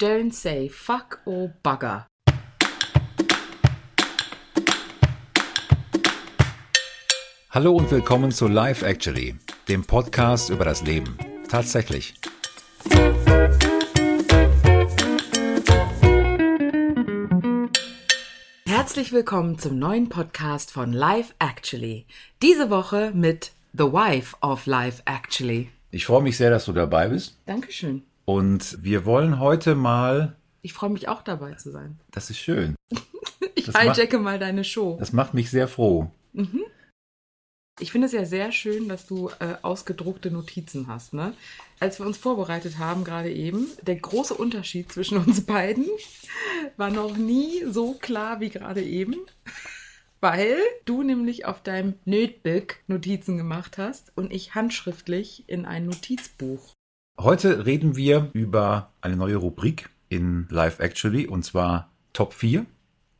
Don't say fuck or bugger. Hallo und willkommen zu Life Actually, dem Podcast über das Leben. Tatsächlich. Herzlich willkommen zum neuen Podcast von Life Actually. Diese Woche mit The Wife of Life Actually. Ich freue mich sehr, dass du dabei bist. Dankeschön. Und wir wollen heute mal. Ich freue mich auch dabei zu sein. Das ist schön. Ich Das macht- hijacke mal deine Show. Das macht mich sehr froh. Ich finde es ja sehr schön, dass du äh, ausgedruckte Notizen hast. Ne? Als wir uns vorbereitet haben, gerade eben, der große Unterschied zwischen uns beiden war noch nie so klar wie gerade eben. Weil du nämlich auf deinem Notebook Notizen gemacht hast und ich handschriftlich in ein Notizbuch. Heute reden wir über eine neue Rubrik in Life Actually und zwar Top 4.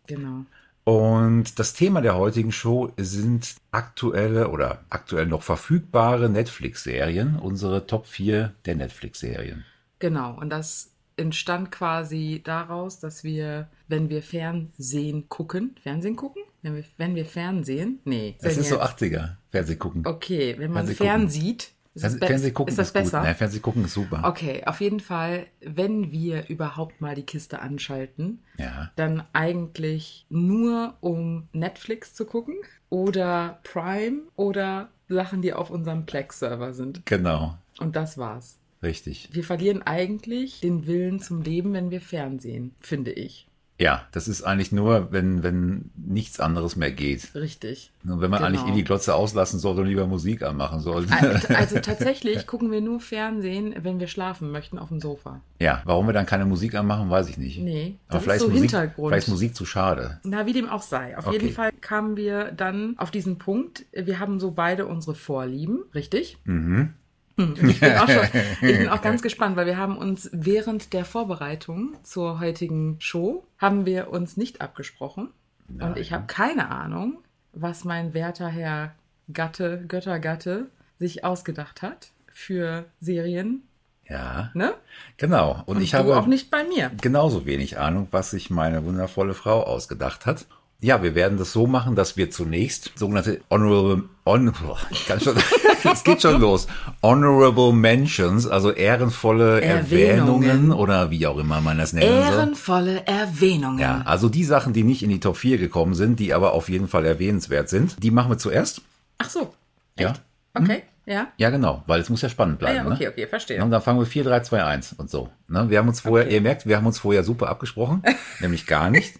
Genau. Und das Thema der heutigen Show sind aktuelle oder aktuell noch verfügbare Netflix-Serien, unsere Top 4 der Netflix-Serien. Genau. Und das entstand quasi daraus, dass wir, wenn wir Fernsehen gucken, Fernsehen gucken? Wenn wir, wenn wir Fernsehen? Nee. Das ist so jetzt- 80er, Fernseh gucken. Okay, wenn man Fernseh gucken. Ist das, Fernseh, be- Fernseh gucken ist das ist gut. besser? Nein, Fernseh gucken ist super. Okay, auf jeden Fall, wenn wir überhaupt mal die Kiste anschalten, Ja. dann eigentlich nur um Netflix zu gucken oder Prime oder Sachen, die auf unserem Plex-Server sind. Genau, Und das war's. richtig. Wir verlieren eigentlich den Willen zum Leben, wenn wir Fernsehen, finde ich. Ja, das ist eigentlich nur, wenn, wenn nichts anderes mehr geht. Richtig. Nur wenn man Genau. eigentlich eh die Glotze auslassen sollte und lieber Musik anmachen sollte. Al- Also tatsächlich gucken wir nur Fernsehen, wenn wir schlafen möchten auf dem Sofa. ja, warum wir dann keine Musik anmachen, weiß ich nicht. Nee, Aber das vielleicht, ist so Musik, Hintergrund. vielleicht ist Musik zu schade. Na, wie dem auch sei. Auf Okay. jeden Fall kamen wir dann auf diesen Punkt. Wir haben so beide unsere Vorlieben, richtig? Mhm. Hm, und Ich bin, auch schon, ich bin auch ganz gespannt, weil wir haben uns während der Vorbereitung zur heutigen Show, haben wir uns nicht abgesprochen. Und ich habe keine Ahnung, was mein werter Herr Gatte, Göttergatte, sich ausgedacht hat für Serien. Ja, Ne? genau. Und, ich du habe auch nicht bei mir. genauso wenig Ahnung, was sich meine wundervolle Frau ausgedacht hat. Ja, wir werden das so machen, dass wir zunächst sogenannte Honorable, on, ich kann schon, es geht schon los. Honorable Mentions, also ehrenvolle Erwähnungen. Erwähnungen oder wie auch immer man das nennen soll. Ehrenvolle Erwähnungen. Ja, also die Sachen, die nicht in die Top 4 gekommen sind, die aber auf jeden Fall erwähnenswert sind, die machen wir zuerst. Ach so. Ja. Echt? Okay. Ja. Ja, genau, weil es muss ja spannend Ah, bleiben. ja, okay, ne? okay, verstehe. Und dann fangen wir 4, 3, 2, 1 und so. Ne? Wir haben uns vorher, ihr merkt, wir haben uns vorher super abgesprochen, nämlich gar nicht.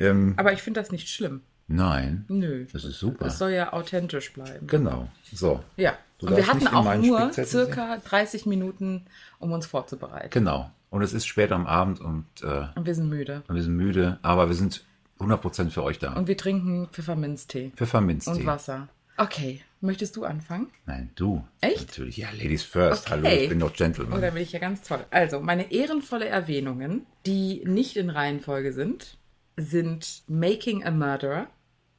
Ähm, Aber ich finde das nicht schlimm. nein, Nö. das ist super. Das soll ja authentisch bleiben. Genau, so. Ja. Du Und wir hatten auch nur circa 30 Minuten, um uns vorzubereiten. Genau. Und es ist spät am Abend und äh, Und wir sind müde. wir sind müde, aber wir sind 100% für euch da. Und wir trinken Pfefferminztee Pfefferminztee. und Wasser. Okay, möchtest du anfangen? Nein, du. Echt? Natürlich, ja, Ladies first. Okay. Hallo, ich bin doch Gentleman. Oder bin ich ja ganz toll. Also, meine ehrenvolle Erwähnungen, die nicht in Reihenfolge sind, sind Making a Murderer.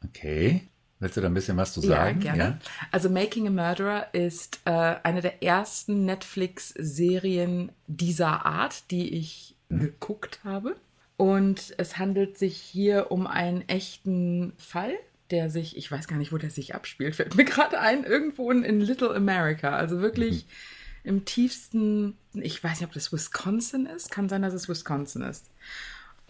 Okay. Willst du da ein bisschen was zu Ja, sagen? gerne. Also Making a Murderer ist äh, eine der ersten Netflix-Serien dieser Art, die ich geguckt habe. Und es handelt sich hier um einen echten Fall, der sich, ich weiß gar nicht, wo der sich abspielt, fällt mir gerade ein, irgendwo in, in Little America. Also wirklich im tiefsten, ich weiß nicht, ob das Wisconsin ist, kann sein, dass es Wisconsin ist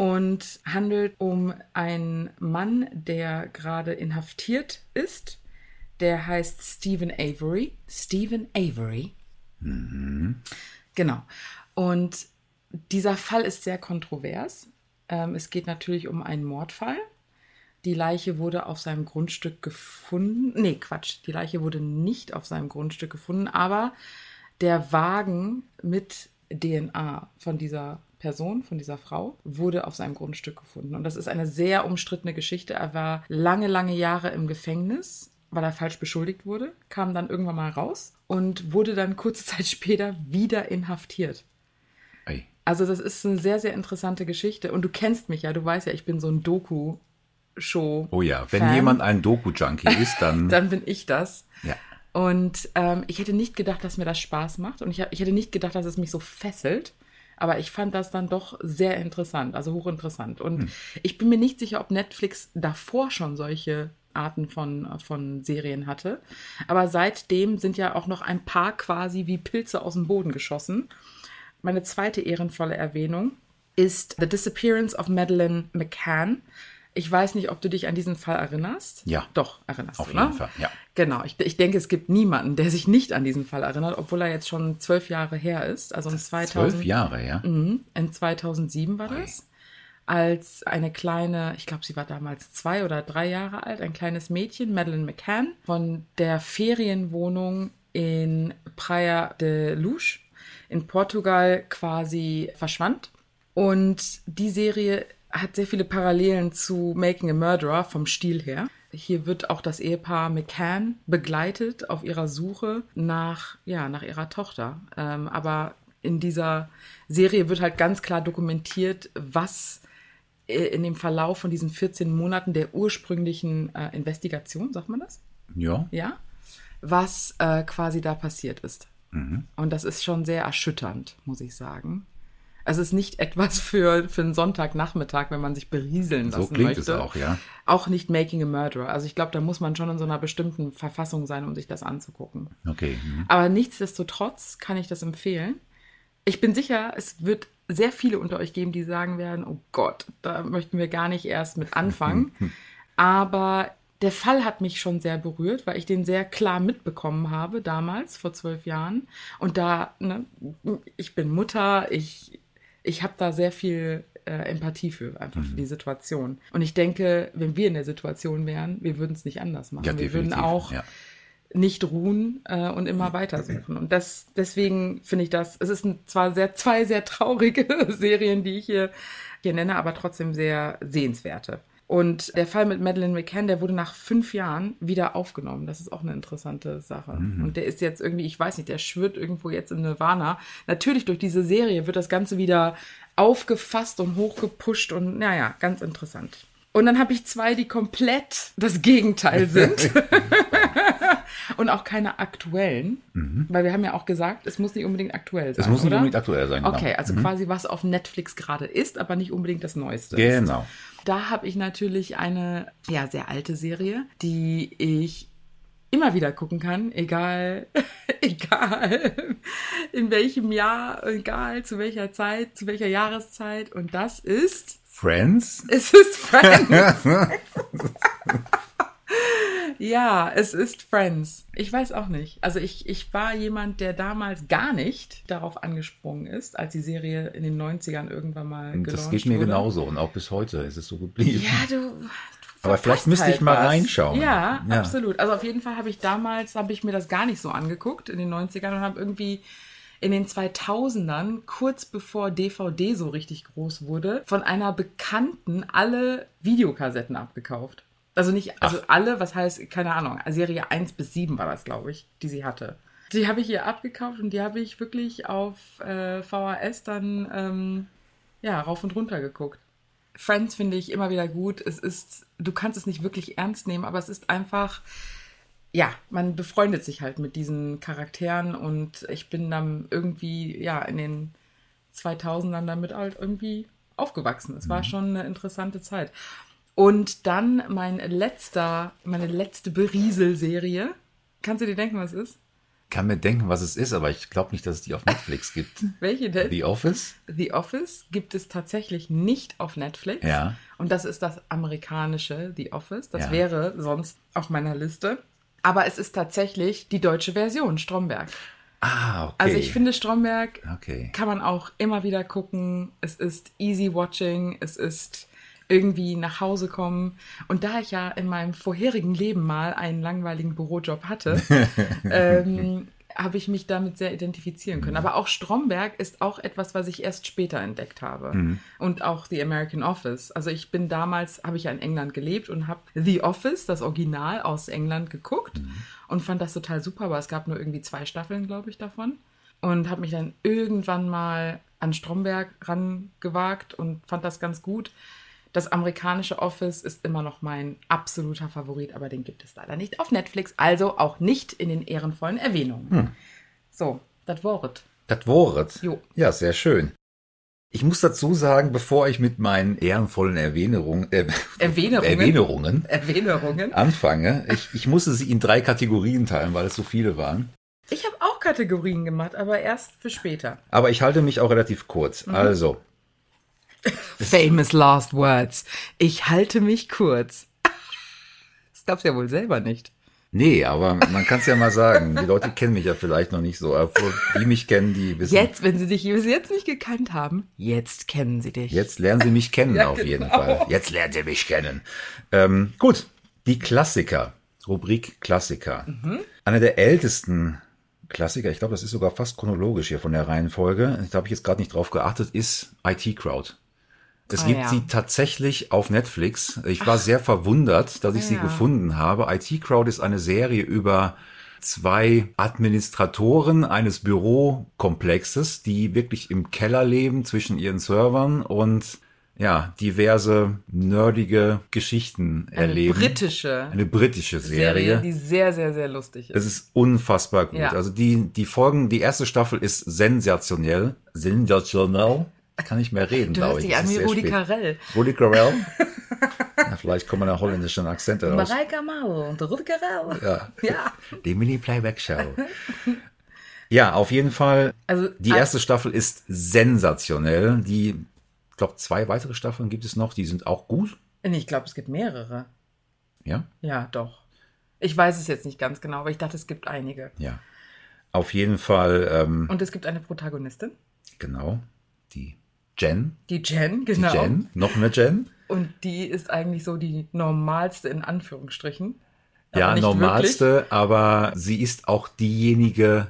und handelt um einen Mann, der gerade inhaftiert ist. Der heißt Stephen Avery. Stephen Avery. Genau. Und dieser Fall ist sehr kontrovers. Ähm, es geht natürlich um einen Mordfall. Die Leiche wurde auf seinem Grundstück gefunden. Nee, Quatsch. Die Leiche wurde nicht auf seinem Grundstück gefunden, aber der Wagen mit DNA von dieser Person, von dieser Frau, wurde auf seinem Grundstück gefunden. Und das ist eine sehr umstrittene Geschichte. Er war lange, lange Jahre im Gefängnis, weil er falsch beschuldigt wurde, kam dann irgendwann mal raus und wurde dann kurze Zeit später wieder inhaftiert. Ey. Also das ist eine sehr, sehr interessante Geschichte. Und du kennst mich ja, du weißt ja, ich bin so ein Doku-Show. Oh ja, wenn Fan. jemand ein Doku-Junkie ist, dann, Dann bin ich das. ja. Und ähm, ich hätte nicht gedacht, dass mir das Spaß macht. Und ich, ich hätte nicht gedacht, dass es mich so fesselt. Aber ich fand das dann doch sehr interessant, also hochinteressant. Und ich bin mir nicht sicher, ob Netflix davor schon solche Arten von, von Serien hatte. Aber seitdem sind ja auch noch ein paar quasi wie Pilze aus dem Boden geschossen. Meine zweite ehrenvolle Erwähnung ist The Disappearance of Madeleine McCann. Ich weiß nicht, ob du dich an diesen Fall erinnerst. Ja. Doch, erinnerst Auf du, jeden ne? Fall, ja. Genau. Ich, ich denke, es gibt niemanden, der sich nicht an diesen Fall erinnert, obwohl er jetzt schon zwölf Jahre her ist. Also in 2000, Zwölf Jahre, ja. Mhm, in 2007 war das. Als eine kleine, ich glaube, sie war damals zwei oder drei Jahre alt, ein kleines Mädchen, Madeleine McCann, von der Ferienwohnung in Praia de Luz in Portugal quasi verschwand. Und die Serie hat sehr viele Parallelen zu Making a Murderer vom Stil her. Hier wird auch das Ehepaar McCann begleitet auf ihrer Suche nach, ja, nach ihrer Tochter. Ähm, aber in dieser Serie wird halt ganz klar dokumentiert, was äh, in dem Verlauf von diesen 14 Monaten der ursprünglichen äh, Investigation, sagt man das? Ja. Ja. Was äh, quasi da passiert ist. Mhm. Und das ist schon sehr erschütternd, muss ich sagen. Es ist nicht etwas für, für einen Sonntagnachmittag, wenn man sich berieseln So lassen klingt möchte. es auch, ja. Auch nicht Making a Murderer. Also ich glaube, da muss man schon in so einer bestimmten Verfassung sein, um sich das anzugucken. Okay. mhm. Aber nichtsdestotrotz kann ich das empfehlen. Ich bin sicher, es wird sehr viele unter euch geben, die sagen werden, oh Gott, da möchten wir gar nicht erst mit anfangen. Aber der Fall hat mich schon sehr berührt, weil ich den sehr klar mitbekommen habe damals, vor zwölf Jahren. Und da, ne, ich bin Mutter, ich, ich habe da sehr viel äh, Empathie für, einfach für die Situation. Und ich denke, wenn wir in der Situation wären, wir würden es nicht anders machen. Ja, wir würden auch ja. nicht ruhen äh, und immer weitersuchen. Und das, deswegen finde ich das, es ist ein, zwar sehr, zwei sehr traurige Serien, die ich hier, hier nenne, aber trotzdem sehr sehenswerte. Und der Fall mit Madeleine McCann, der wurde nach fünf Jahren wieder aufgenommen. Das ist auch eine interessante Sache. Und der ist jetzt irgendwie, ich weiß nicht, der schwirrt irgendwo jetzt in Nirvana. Natürlich durch diese Serie wird das Ganze wieder aufgefasst und hochgepusht und naja, ganz interessant. Und dann habe ich zwei, die komplett das Gegenteil sind. und auch keine aktuellen. Weil wir haben ja auch gesagt, es muss nicht unbedingt aktuell sein. Es muss nicht oder? unbedingt aktuell sein. Genau. Okay, also quasi was auf Netflix gerade ist, aber nicht unbedingt das Neueste. Genau. Da habe ich natürlich eine ja, sehr alte Serie, die ich immer wieder gucken kann, egal, egal in welchem Jahr, egal zu welcher Zeit, zu welcher Jahreszeit. Und das ist, Friends? es ist Friends. ja, es ist Friends. Ich weiß auch nicht. Also ich, ich war jemand, der damals gar nicht darauf angesprungen ist, als die Serie in den 90ern irgendwann mal Und das geht mir wurde. genauso und auch bis heute ist es so geblieben. Ja, du. Aber vielleicht müsste ich mal was. reinschauen. Ja, Ja. absolut. Also auf jeden Fall habe ich damals, habe ich mir das gar nicht so angeguckt in den 90ern und habe irgendwie in den 2000ern, kurz bevor DVD so richtig groß wurde, von einer Bekannten alle Videokassetten abgekauft. Also nicht, also alle, was heißt, keine Ahnung, Serie 1 bis 7 war das, glaube ich, die sie hatte. Die habe ich ihr abgekauft und die habe ich wirklich auf äh, VHS dann ähm, ja, rauf und runter geguckt. Friends finde ich immer wieder gut. Es ist, du kannst es nicht wirklich ernst nehmen, aber es ist einfach, ja, man befreundet sich halt mit diesen Charakteren und ich bin dann irgendwie, ja, in den 2000ern damit halt irgendwie aufgewachsen. Es war schon eine interessante Zeit. Und dann mein letzter, meine letzte Berieselserie. Kannst du dir denken, was es ist? Kann mir denken, was es ist, aber ich glaube nicht, dass es die auf Netflix gibt. Welche denn? The Office? The Office gibt es tatsächlich nicht auf Netflix. Ja. Und das ist das amerikanische The Office. Das Ja. wäre sonst auf meiner Liste. Aber es ist tatsächlich die deutsche Version, Stromberg. Ah, okay. Also ich finde, Stromberg Okay. kann man auch immer wieder gucken. Es ist easy watching. Es ist irgendwie nach Hause kommen. Und da ich ja in meinem vorherigen Leben mal einen langweiligen Bürojob hatte, ähm, habe ich mich damit sehr identifizieren können. Aber auch Stromberg ist auch etwas, was ich erst später entdeckt habe. Und auch The American Office. Also ich bin damals, habe ich ja in England gelebt und habe The Office, das Original aus England, geguckt und fand das total super. Aber es gab nur irgendwie zwei Staffeln, glaube ich, davon. Und habe mich dann irgendwann mal an Stromberg rangewagt und fand das ganz gut. Das amerikanische Office ist immer noch mein absoluter Favorit, aber den gibt es leider nicht auf Netflix, also auch nicht in den ehrenvollen Erwähnungen. So, das Wort. Das Wort. Jo. Ja, sehr schön. Ich muss dazu sagen, bevor ich mit meinen ehrenvollen Erwähnerungen, äh, Erwähnerungen. Erwähnerungen Erwähnerungen. anfange, ich, ich musste sie in drei Kategorien teilen, weil es so viele waren. Ich habe auch Kategorien gemacht, aber erst für später. Aber ich halte mich auch relativ kurz. Also, Famous last words. Ich halte mich kurz. Das glaubst du ja wohl selber nicht. nee, aber man kann es ja mal sagen. Die Leute kennen mich ja vielleicht noch nicht so. Aber die mich kennen, die wissen. Jetzt, wenn sie dich bis jetzt nicht gekannt haben, jetzt kennen sie dich. Jetzt lernen sie mich kennen Ja, auf jeden genau. Fall. Jetzt lernen sie mich kennen. Ähm, gut, die Klassiker. Rubrik Klassiker. Mhm. Einer der ältesten Klassiker, ich glaube, das ist sogar fast chronologisch hier von der Reihenfolge. Da habe ich jetzt gerade nicht drauf geachtet, ist IT Crowd. Es Ah, gibt ja. sie tatsächlich auf Netflix. Ich war sehr verwundert, dass ich sie Ja. gefunden habe. IT Crowd ist eine Serie über zwei Administratoren eines Bürokomplexes, die wirklich im Keller leben zwischen ihren Servern und ja, diverse nerdige Geschichten Eine erleben. britische eine britische Serie, Serie. die sehr, sehr, sehr lustig ist. Es ist unfassbar gut. Ja. Also die, die Folgen, die erste Staffel ist sensationell. Sensationell. Kann nicht mehr reden, Du glaube hörst ich. dich Es an ist wie Rudi. Carell. Rudi Carell. ja, vielleicht kommt man holländischen Akzent raus. Mareike Mau und Rudi Carell. Ja. Ja. Die Mini-Playback-Show. ja, auf jeden Fall. Also, Die erste Staffel ist sensationell. Die, ich glaube, zwei weitere Staffeln gibt es noch. Die sind auch gut. Ich glaube, es gibt mehrere. Ja, Ja, doch. Ich weiß es jetzt nicht ganz genau, aber ich dachte, es gibt einige. ja. Auf jeden Fall, ähm, Und es gibt eine Protagonistin, genau. Die Jen. die Jen, Die genau. Jen. Noch eine Jen. Und die ist eigentlich so die normalste in Anführungsstrichen. Ja, normalste, aber sie ist auch diejenige,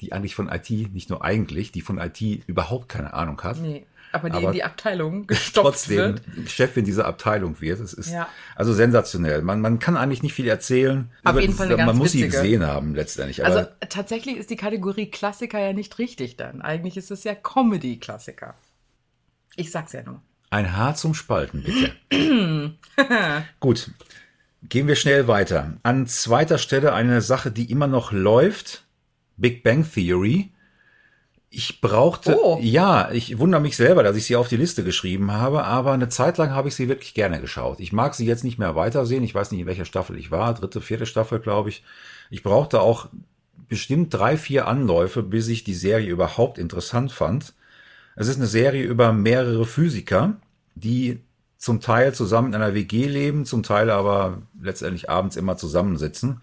die eigentlich von IT, nicht nur eigentlich, die von IT überhaupt keine Ahnung hat. Nee, aber die Aber in die Abteilung gestopft Trotzdem wird. Chefin dieser Abteilung wird. Es ist Ja. also sensationell. Man, man kann eigentlich nicht viel erzählen. Auf jeden Fall eine Man ganz muss sie witzige. gesehen haben letztendlich. Also tatsächlich ist die Kategorie Klassiker ja nicht richtig dann. Eigentlich ist es ja Comedy-Klassiker. Ich sag's ja nur. ein Haar zum Spalten, bitte. Gut. Gehen wir schnell weiter. An zweiter Stelle eine Sache, die immer noch läuft. Big Bang Theory. Ich brauchte, Oh. ja, ich wundere mich selber, dass ich sie auf die Liste geschrieben habe, aber eine Zeit lang habe ich sie wirklich gerne geschaut. Ich mag sie jetzt nicht mehr weitersehen. Ich weiß nicht, in welcher Staffel ich war. Dritte, vierte Staffel, glaube ich. Ich brauchte auch bestimmt drei, vier Anläufe, bis ich die Serie überhaupt interessant fand. Es ist eine Serie über mehrere Physiker, die zum Teil zusammen in einer WG leben, zum Teil aber letztendlich abends immer zusammensitzen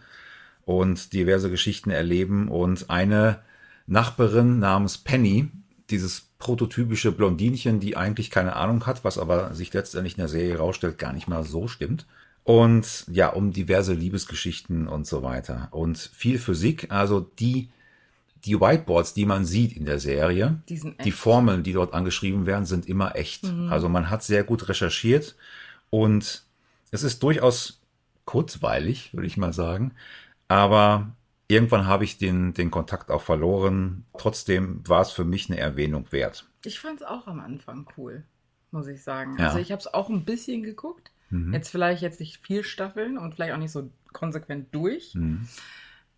und diverse Geschichten erleben. Und eine Nachbarin namens Penny, dieses prototypische Blondinchen, die eigentlich keine Ahnung hat, was aber sich letztendlich in der Serie rausstellt, gar nicht mal so stimmt. Und ja, um diverse Liebesgeschichten und so weiter. Und viel Physik, also die, die Whiteboards, die man sieht in der Serie, Die die. Formeln, die dort angeschrieben werden, sind immer echt. Also man hat sehr gut recherchiert und es ist durchaus kurzweilig, würde ich mal sagen. Aber irgendwann habe ich den, den Kontakt auch verloren. Trotzdem war es für mich eine Erwähnung wert. Ich fand's auch am Anfang cool, muss ich sagen. Ja. Also ich habe es auch ein bisschen geguckt. Mhm. Jetzt vielleicht jetzt nicht vier Staffeln und vielleicht auch nicht so konsequent durch. Mhm.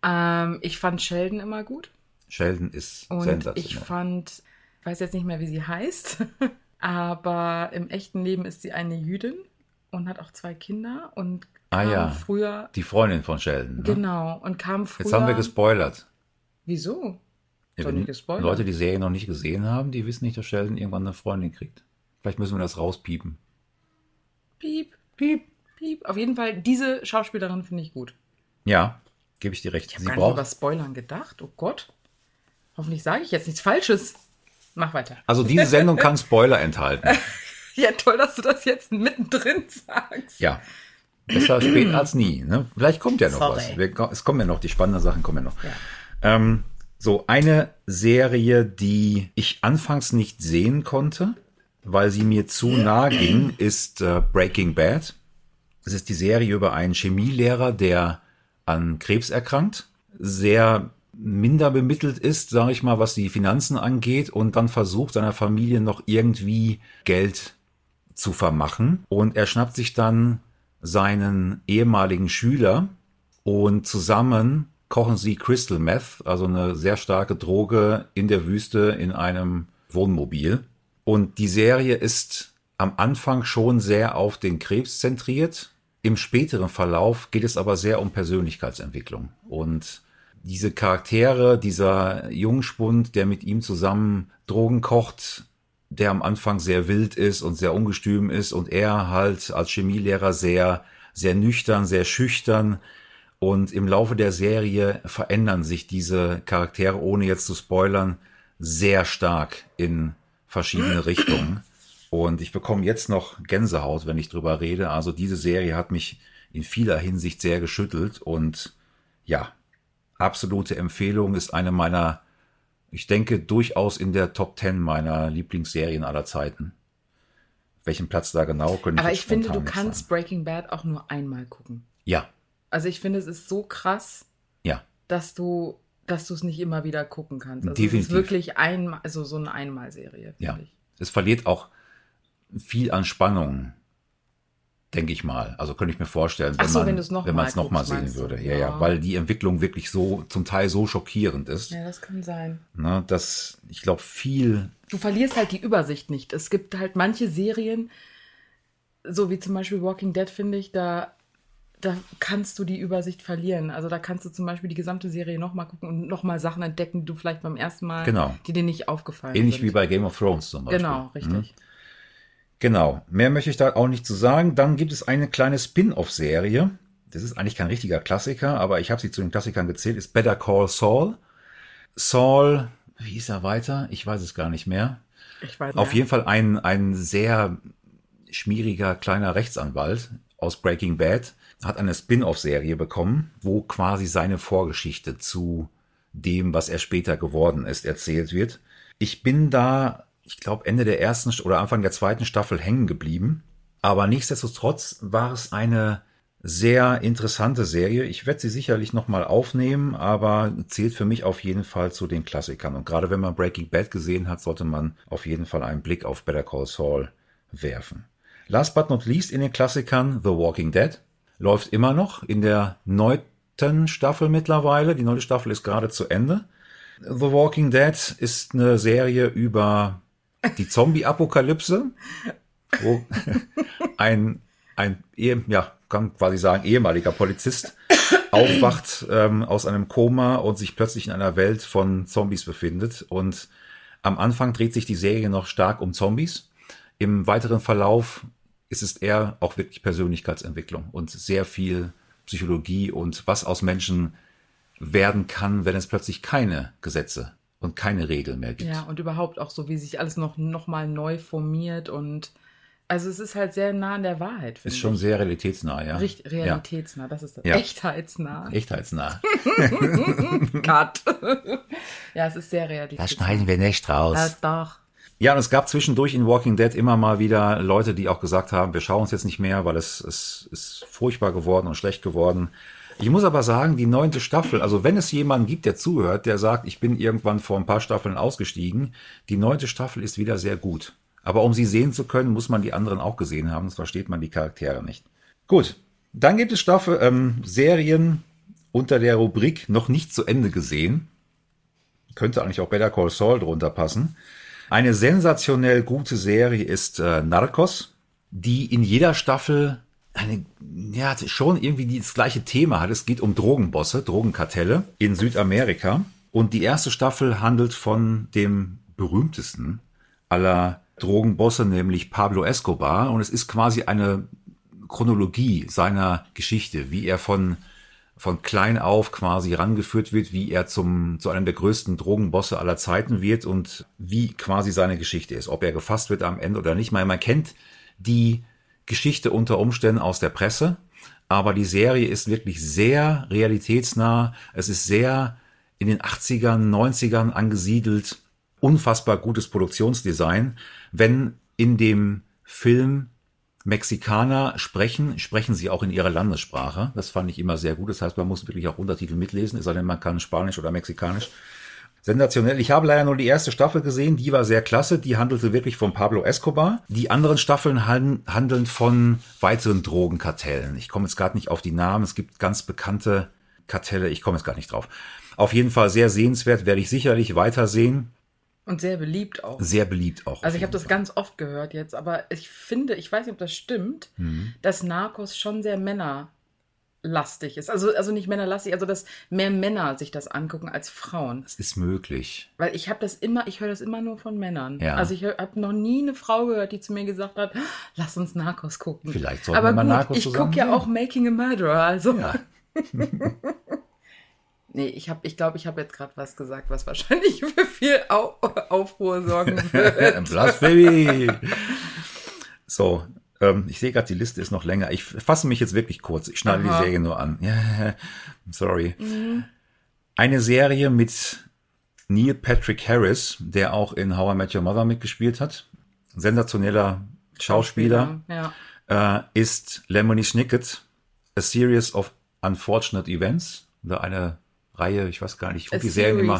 Ähm, ich fand Sheldon immer gut. Sheldon ist Und ich sensationell. fand, ich weiß jetzt nicht mehr, wie sie heißt, aber im echten Leben ist sie eine Jüdin und hat auch zwei Kinder und Ah, kam ja. früher, Die Freundin von Sheldon. Ne? genau, und kam früher. Jetzt haben wir gespoilert. Wieso? Ja. Leute, die Serie noch nicht gesehen haben, die wissen nicht, dass Sheldon irgendwann eine Freundin kriegt. Vielleicht müssen wir das rauspiepen. Piep, piep, piep. Auf jeden Fall, diese Schauspielerin finde ich gut. Ja, gebe ich dir recht. Ich habe Sie gar nicht über braucht, Spoilern gedacht. Oh Gott. Hoffentlich sage ich jetzt nichts Falsches. Mach weiter. also diese Sendung kann Spoiler enthalten. Ja, toll, dass du das jetzt mittendrin sagst. Ja. Besser spät als nie. Ne? Vielleicht kommt ja noch Sorry. was. Wir, es kommen ja noch, die spannenden Sachen kommen ja noch. Ja. Ähm, so, eine Serie, die ich anfangs nicht sehen konnte, weil sie mir zu nah ging, ist äh, Breaking Bad. Es ist die Serie über einen Chemielehrer, der an Krebs erkrankt, sehr minder bemittelt ist, sage ich mal, was die Finanzen angeht und dann versucht seiner Familie noch irgendwie Geld zu vermachen und er schnappt sich dann seinen ehemaligen Schüler und zusammen kochen sie Crystal Meth, also eine sehr starke Droge in der Wüste in einem Wohnmobil. Und die Serie ist am Anfang schon sehr auf den Krebs zentriert. Im späteren Verlauf geht es aber sehr um Persönlichkeitsentwicklung. Und diese Charaktere, dieser Jungspund, der mit ihm zusammen Drogen kocht, der am Anfang sehr wild ist und sehr ungestüm ist und er halt als Chemielehrer sehr, sehr nüchtern, sehr schüchtern. Und im Laufe der Serie verändern sich diese Charaktere, ohne jetzt zu spoilern, sehr stark in verschiedene Richtungen. Und ich bekomme jetzt noch Gänsehaut, wenn ich drüber rede. Also diese Serie hat mich in vieler Hinsicht sehr geschüttelt und ja, absolute Empfehlung ist eine meiner ich denke durchaus in der Top 10 meiner Lieblingsserien aller Zeiten. Welchen Platz da genau können Aber ich, ich finde, du kannst sagen. Breaking Bad auch nur einmal gucken. Ja. Also ich finde, es ist so krass, ja. dass du dass du es nicht immer wieder gucken kannst. Also Definitiv. Es ist wirklich einmal, also so eine Einmalserie. Ja. Ich. Es verliert auch viel an Spannung denke ich mal. Also könnte ich mir vorstellen, wenn so, man wenn, noch wenn man es nochmal sehen würde. Ja, ja, ja, weil die Entwicklung wirklich so zum Teil so schockierend ist. Ja, das kann sein. Na, dass ich glaube viel. Du verlierst halt die Übersicht nicht. Es gibt halt manche Serien, so wie zum Beispiel Walking Dead, finde ich, da da kannst du die Übersicht verlieren. Also da kannst du zum Beispiel die gesamte Serie nochmal gucken und nochmal Sachen entdecken, die du vielleicht beim ersten Mal, genau. die dir nicht aufgefallen Ähnlich sind. wie bei Game of Thrones zum Beispiel. Genau, richtig. Mhm. Genau, mehr möchte ich da auch nicht zu sagen. Dann gibt es eine kleine Spin-off-Serie. Das ist eigentlich kein richtiger Klassiker, aber ich habe sie zu den Klassikern gezählt. Ist Better Call Saul. Saul, wie ist er weiter? Ich weiß es gar nicht mehr. Ich weiß Auf jeden Fall ein, ein sehr schmieriger kleiner Rechtsanwalt aus Breaking Bad hat eine Spin-off-Serie bekommen, wo quasi seine Vorgeschichte zu dem, was er später geworden ist, erzählt wird. Ich bin da ich glaube, Ende der ersten oder Anfang der zweiten Staffel hängen geblieben. Aber nichtsdestotrotz war es eine sehr interessante Serie. Ich werde sie sicherlich nochmal aufnehmen, aber zählt für mich auf jeden Fall zu den Klassikern. Und gerade wenn man Breaking Bad gesehen hat, sollte man auf jeden Fall einen Blick auf Better Call Saul werfen. Last but not least in den Klassikern The Walking Dead läuft immer noch in der neunten Staffel mittlerweile. Die neunte Staffel ist gerade zu Ende. The Walking Dead ist eine Serie über die Zombie-Apokalypse, wo ein, ein ja, kann quasi sagen, ehemaliger Polizist aufwacht ähm, aus einem Koma und sich plötzlich in einer Welt von Zombies befindet. Und am Anfang dreht sich die Serie noch stark um Zombies. Im weiteren Verlauf ist es eher auch wirklich Persönlichkeitsentwicklung und sehr viel Psychologie und was aus Menschen werden kann, wenn es plötzlich keine Gesetze und keine Regeln mehr gibt. Ja, und überhaupt auch so, wie sich alles noch, noch mal neu formiert und also es ist halt sehr nah an der Wahrheit. Ist schon ich. sehr realitätsnah, ja. Richtig, realitätsnah, ja. das ist das. Ja. Echtheitsnah. Echtheitsnah. Cut. ja, es ist sehr realitätsnah. Das schneiden wir nicht raus. Das doch. Ja, und es gab zwischendurch in Walking Dead immer mal wieder Leute, die auch gesagt haben, wir schauen uns jetzt nicht mehr, weil es, es ist furchtbar geworden und schlecht geworden. Ich muss aber sagen, die neunte Staffel, also wenn es jemanden gibt, der zuhört, der sagt, ich bin irgendwann vor ein paar Staffeln ausgestiegen, die neunte Staffel ist wieder sehr gut. Aber um sie sehen zu können, muss man die anderen auch gesehen haben, sonst versteht man die Charaktere nicht. Gut, dann gibt es Staffel, ähm, Serien unter der Rubrik noch nicht zu Ende gesehen. Könnte eigentlich auch Better Call Saul drunter passen. Eine sensationell gute Serie ist äh, Narcos, die in jeder Staffel eine, ja, schon irgendwie das gleiche Thema hat. Es geht um Drogenbosse, Drogenkartelle in Südamerika. Und die erste Staffel handelt von dem berühmtesten aller Drogenbosse, nämlich Pablo Escobar. Und es ist quasi eine Chronologie seiner Geschichte, wie er von, von klein auf quasi rangeführt wird, wie er zum, zu einem der größten Drogenbosse aller Zeiten wird und wie quasi seine Geschichte ist. Ob er gefasst wird am Ende oder nicht. Man, man kennt die Geschichte unter Umständen aus der Presse, aber die Serie ist wirklich sehr realitätsnah. Es ist sehr in den 80ern, 90ern angesiedelt. Unfassbar gutes Produktionsdesign. Wenn in dem Film Mexikaner sprechen, sprechen sie auch in ihrer Landessprache. Das fand ich immer sehr gut. Das heißt, man muss wirklich auch Untertitel mitlesen, es sei denn, man kann Spanisch oder Mexikanisch sensationell. Ich habe leider nur die erste Staffel gesehen, die war sehr klasse, die handelte wirklich von Pablo Escobar. Die anderen Staffeln handeln von weiteren Drogenkartellen. Ich komme jetzt gerade nicht auf die Namen, es gibt ganz bekannte Kartelle, ich komme jetzt gar nicht drauf. Auf jeden Fall sehr sehenswert, werde ich sicherlich weitersehen. Und sehr beliebt auch. Sehr beliebt auch. Also ich habe das ganz oft gehört jetzt, aber ich finde, ich weiß nicht, ob das stimmt, Mhm. dass Narcos schon sehr männerlastig ist. Also, also nicht männerlastig, also dass mehr Männer sich das angucken als Frauen. Das ist möglich. Weil ich habe das immer, ich höre das immer nur von Männern. Ja. Also ich habe noch nie eine Frau gehört, die zu mir gesagt hat, lass uns Narcos gucken. Vielleicht sollten Aber wir mal gut, Narcos ich gucke ja auch Making a Murderer, also. Ja. Nee, ich habe, ich glaube, ich habe jetzt gerade was gesagt, was wahrscheinlich für viel Au Aufruhr sorgen wird. Blasphemy! so, ähm, ich sehe gerade, die Liste ist noch länger. Ich fasse mich jetzt wirklich kurz. Ich schneide Aha. die Serie nur an. Sorry. Eine Serie mit Neil Patrick Harris, der auch in How I Met Your Mother mitgespielt hat. Sensationeller Schauspieler. Ja. äh, ist Lemony Snicket, A Series of Unfortunate Events. Oder eine Reihe, ich weiß gar nicht, ich gucke die Serien immer.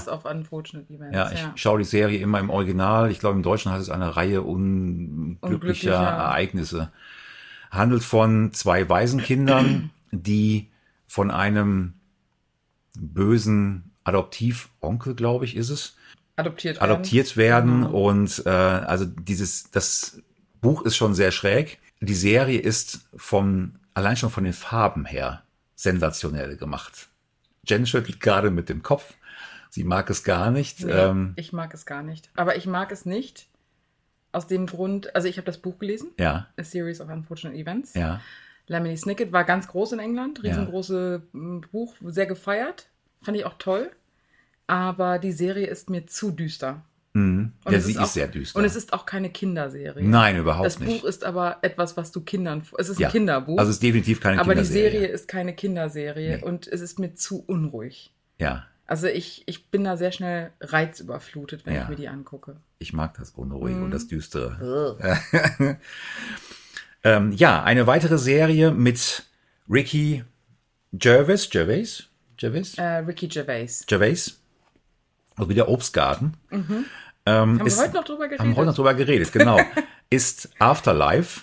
events. Ja, ich schaue die Serie immer im Original. Ich glaube, im Deutschen heißt es eine Reihe unglücklicher Unglücklicher. Ereignisse. Handelt von zwei Waisenkindern, die von einem bösen Adoptivonkel, glaube ich, ist es, Adoptiert werden. adoptiert werden Genau. und äh, also dieses das Buch ist schon sehr schräg. Die Serie ist vom allein schon von den Farben her sensationell gemacht. Jen schüttelt gerade mit dem Kopf. Sie mag es gar nicht. Nee, Ähm, ich mag es gar nicht. Aber ich mag es nicht aus dem Grund, also ich habe das Buch gelesen, ja, A Series of Unfortunate Events. ja, Lemony Snicket war ganz groß in England, riesengroße m, Buch, sehr gefeiert. Fand ich auch toll. Aber die Serie ist mir zu düster. Mhm. Und ja es sie ist, auch, sehr düster. Und es ist auch keine Kinderserie. Nein, überhaupt Das nicht. Buch ist aber etwas, was du Kindern. Es ist ja. ein Kinderbuch. Also es ist definitiv keine aber die Kinderserie. Serie ist keine Kinderserie Nee. und es ist mir zu unruhig. Ja, Also ich, ich bin da sehr schnell reizüberflutet, wenn Ja. ich mir die angucke. ich mag das Unruhige Mhm. und das Düstere. Ähm, ja, eine weitere Serie mit Ricky Gervais, Gervais, Gervais, Äh, Ricky Gervais. Gervais, also wieder Obstgarten. Ähm, Haben ist, wir heute noch drüber geredet? haben wir heute noch drüber geredet, genau. ist Afterlife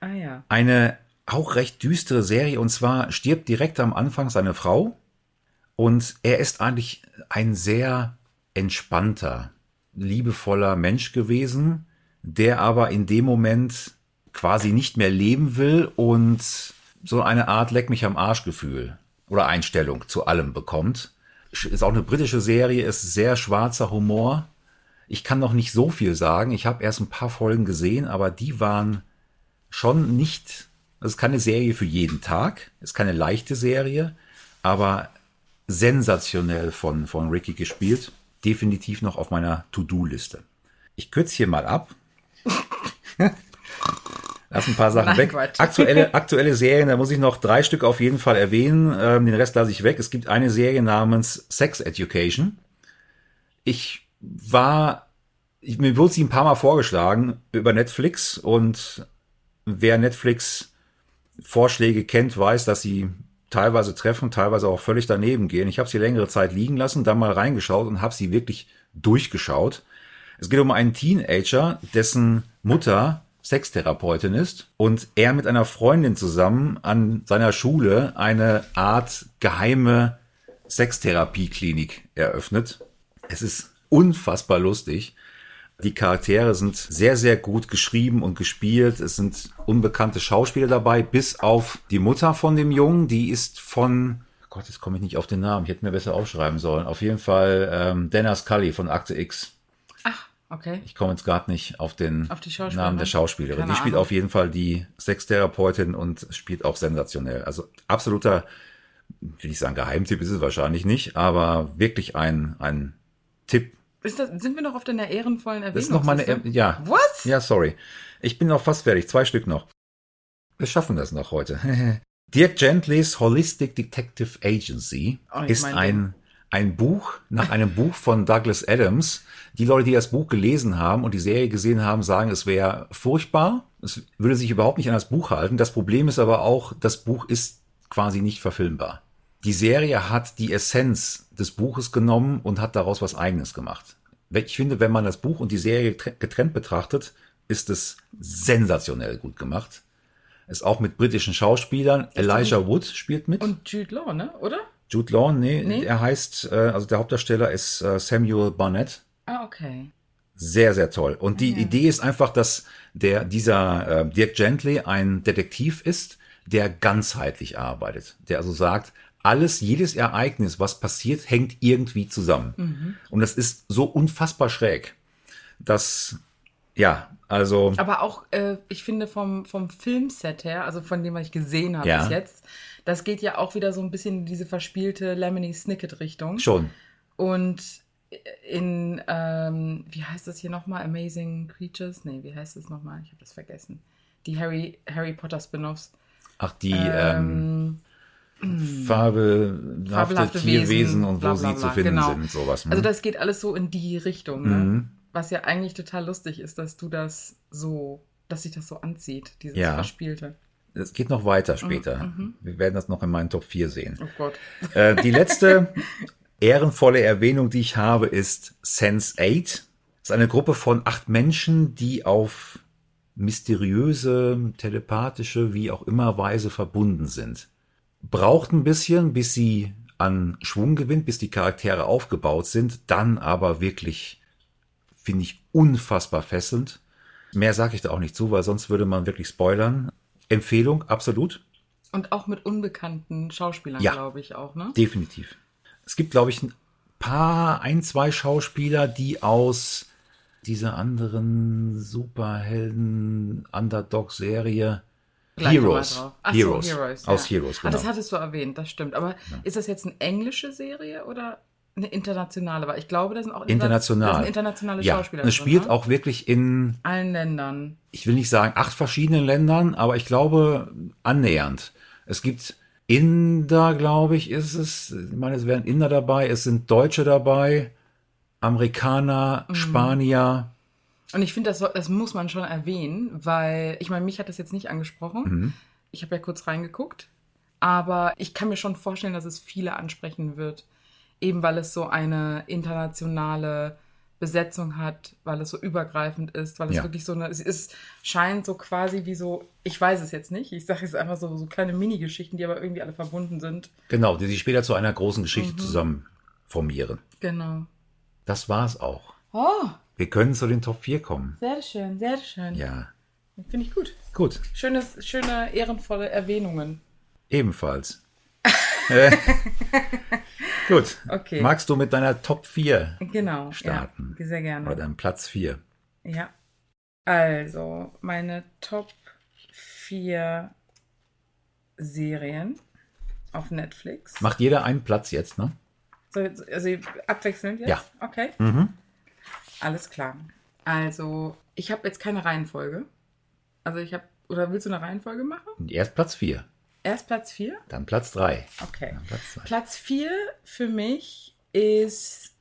ah ja. eine auch recht düstere Serie und zwar stirbt direkt am Anfang seine Frau und er ist eigentlich ein sehr entspannter, liebevoller Mensch gewesen, der aber in dem Moment quasi nicht mehr leben will und so eine Art Leck mich am Arsch Gefühl oder Einstellung zu allem bekommt. Ist auch eine britische Serie, ist sehr schwarzer Humor. Ich kann noch nicht so viel sagen. Ich habe erst ein paar Folgen gesehen, aber die waren schon nicht, das ist keine Serie für jeden Tag, ist keine leichte Serie, aber sensationell von, von Ricky gespielt. Definitiv noch auf meiner To-Do-Liste. Ich kürze hier mal ab. Lass ein paar Sachen Nein, weg. Quatsch. Aktuelle, aktuelle Serien, da muss ich noch drei Stück auf jeden Fall erwähnen. Ähm, den Rest lasse ich weg. Es gibt eine Serie namens Sex Education. Ich war, ich, mir wurde sie ein paar Mal vorgeschlagen über Netflix und wer Netflix Vorschläge kennt, weiß, dass sie teilweise treffen, teilweise auch völlig daneben gehen. Ich habe sie längere Zeit liegen lassen, dann mal reingeschaut und habe sie wirklich durchgeschaut. Es geht um einen Teenager, dessen Mutter Sextherapeutin ist und er mit einer Freundin zusammen an seiner Schule eine Art geheime Sextherapieklinik eröffnet. Es ist unfassbar lustig. Die Charaktere sind sehr, sehr gut geschrieben und gespielt. Es sind unbekannte Schauspieler dabei, bis auf die Mutter von dem Jungen. Die ist von, Gott, jetzt komme ich nicht auf den Namen. Ich hätte mir besser aufschreiben sollen. Auf jeden Fall ähm, Dana Scully von Akte X. Ach, okay. Ich komme jetzt gerade nicht auf den Auf? Namen der Schauspielerin. Keine die spielt Ahnung. auf jeden Fall die Sextherapeutin und spielt auch sensationell. Also absoluter, will ich sagen, Geheimtipp ist es wahrscheinlich nicht, aber wirklich ein, ein Tipp. Ist das, sind wir noch auf deiner ehrenvollen Erwähnung? Das ist noch meine, ja. Was? Ja, sorry. Ich bin noch fast fertig. Zwei Stück noch. Wir schaffen das noch heute. Dirk Gentlys Holistic Detective Agency Oh, ist ein, ein Buch nach einem Buch von Douglas Adams. Die Leute, die das Buch gelesen haben und die Serie gesehen haben, sagen, es wäre furchtbar. Es würde sich überhaupt nicht an das Buch halten. Das Problem ist aber auch, das Buch ist quasi nicht verfilmbar. Die Serie hat die Essenz des Buches genommen und hat daraus was Eigenes gemacht. Ich finde, wenn man das Buch und die Serie getren- getrennt betrachtet, ist es sensationell gut gemacht. Ist auch mit britischen Schauspielern. Elijah Wood spielt mit. Und Jude Law, ne? Oder? Jude Law, nee, Nee? er heißt, äh, also der Hauptdarsteller ist äh, Samuel Barnett. Ah, okay. Sehr, sehr toll. Und die Idee ist einfach, dass der, dieser äh, Dirk Gently ein Detektiv ist, der ganzheitlich arbeitet. Der also sagt, alles, jedes Ereignis, was passiert, hängt irgendwie zusammen. Und das ist so unfassbar schräg, dass, ja, also, Aber auch, äh, ich finde vom, vom Filmset her, also von dem, was ich gesehen habe Ja. bis jetzt, das geht ja auch wieder so ein bisschen in diese verspielte Lemony Snicket-Richtung. schon. Und in, ähm, wie heißt das hier nochmal? Amazing Creatures? Nee, wie heißt das nochmal? Ich habe das vergessen. Die Harry, Harry Potter Spin-offs. Ach, die ähm, fabelhafte, Fabelhafte Tierwesen Wesen, und wo bla, bla, sie zu bla, finden genau. sind, sowas. Also hm? das geht alles so in die Richtung, ne? Was ja eigentlich total lustig ist, dass du das so, dass sich das so anzieht, dieses Ja. Verspielte. Es geht noch weiter Mhm, später. Wir werden das noch in meinen Top 4 sehen. Oh Gott. Äh, die letzte ehrenvolle Erwähnung, die ich habe, ist Sense 8. Das ist eine Gruppe von acht Menschen, die auf mysteriöse, telepathische, wie auch immer Weise verbunden sind. Braucht ein bisschen, bis sie an Schwung gewinnt, bis die Charaktere aufgebaut sind, dann aber wirklich, finde ich, unfassbar fesselnd. Mehr sage ich da auch nicht zu, weil sonst würde man wirklich spoilern. Empfehlung, absolut. Und auch mit unbekannten Schauspielern, Ja. glaube ich auch, ne? Definitiv. Es gibt, glaube ich, ein paar, ein, zwei Schauspieler, die aus dieser anderen Superhelden-Underdog-Serie Gleich Heroes. Ach so, Heroes. Heroes. Aus ja. Heroes, Ah, genau. das hattest du erwähnt, das stimmt. Aber ist das jetzt eine englische Serie oder eine internationale? Weil ich glaube, da sind auch International. Sind internationale ja, Schauspieler. es spielt ne? auch wirklich in, allen Ländern. ich will nicht sagen acht verschiedenen Ländern, aber ich glaube annähernd. Es gibt Inder, glaube ich, ist es. Ich meine, es wären Inder dabei, es sind Deutsche dabei, Amerikaner, Mhm. Spanier. Und ich finde, das, das muss man schon erwähnen, weil ich meine, mich hat das jetzt nicht angesprochen. Mhm. Ich habe ja kurz reingeguckt. Aber ich kann mir schon vorstellen, dass es viele ansprechen wird. Eben weil es so eine internationale Besetzung hat, weil es so übergreifend ist, weil es Ja. wirklich so eine, es ist, scheint so quasi wie so, ich weiß es jetzt nicht, ich sage es einfach so, so kleine Mini-Geschichten, die aber irgendwie alle verbunden sind. Genau, die sich später zu einer großen Mhm. Geschichte zusammen formieren. Genau. Das war's auch. Oh, Wir können zu den Top 4 kommen. sehr schön, sehr schön. Ja, Finde ich gut. gut. Schönes, schöne, ehrenvolle Erwähnungen. Ebenfalls. Äh, gut. Okay. Magst du mit deiner Top 4 Genau. starten? Ja, sehr gerne. oder deinem Platz 4? Ja. Also, meine Top 4 Serien auf Netflix. Macht jeder einen Platz jetzt, ne? So, also abwechselnd jetzt? Ja. Okay. Alles klar. Also, ich habe jetzt keine Reihenfolge. Also, ich habe. Oder willst du eine Reihenfolge machen? Erst Platz 4, Erst Platz 4? dann Platz 3. Okay. Platz 2. Platz 4 für mich ist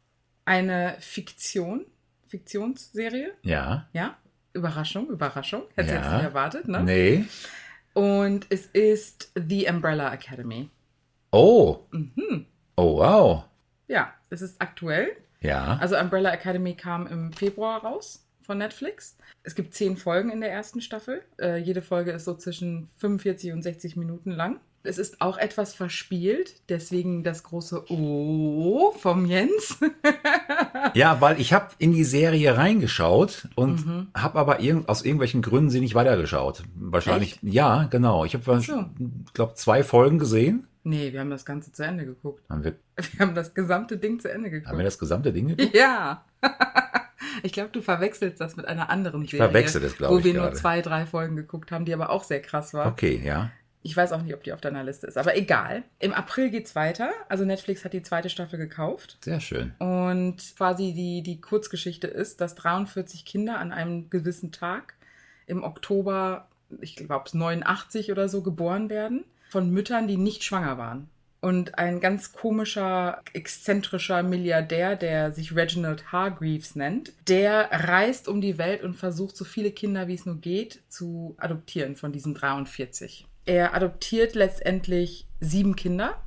eine Fiktion. Fiktionsserie. Ja. Ja. Überraschung, Überraschung. Hättest du Ja. jetzt nicht erwartet, ne? Nee. Und es ist The Umbrella Academy. Oh. Mhm. Oh, wow. Ja, es ist aktuell. Ja. Also Umbrella Academy kam im Februar raus von Netflix. Es gibt zehn Folgen in der ersten Staffel. Äh, jede Folge ist so zwischen 45 und 60 Minuten lang. Es ist auch etwas verspielt, deswegen das große O vom Jens. Ja, weil ich habe in die Serie reingeschaut und Mhm. habe aber irgend, aus irgendwelchen Gründen sie nicht weitergeschaut. Wahrscheinlich. Ja, genau. Ich habe, so. glaube zwei Folgen gesehen. Nee, wir haben das Ganze zu Ende geguckt. Haben wir, Wir haben das gesamte Ding zu Ende geguckt. haben wir das gesamte Ding geguckt? Ja. Ich glaube, du verwechselst das mit einer anderen Serie. verwechsel das, glaub Wo ich, wir nur gerade. zwei, drei Folgen geguckt haben, die aber auch sehr krass war. Okay, ja. Ich weiß auch nicht, ob die auf deiner Liste ist, aber egal. Im April geht's weiter. Also Netflix hat die zweite Staffel gekauft. Sehr schön. Und quasi die, die Kurzgeschichte ist, dass 43 Kinder an einem gewissen Tag im Oktober, ich glaube 89 oder so, geboren werden. Von Müttern, die nicht schwanger waren. Und ein ganz komischer, exzentrischer Milliardär, der sich Reginald Hargreaves nennt, der reist um die Welt und versucht, so viele Kinder wie es nur geht, zu adoptieren von diesen 43. Er adoptiert letztendlich sieben Kinder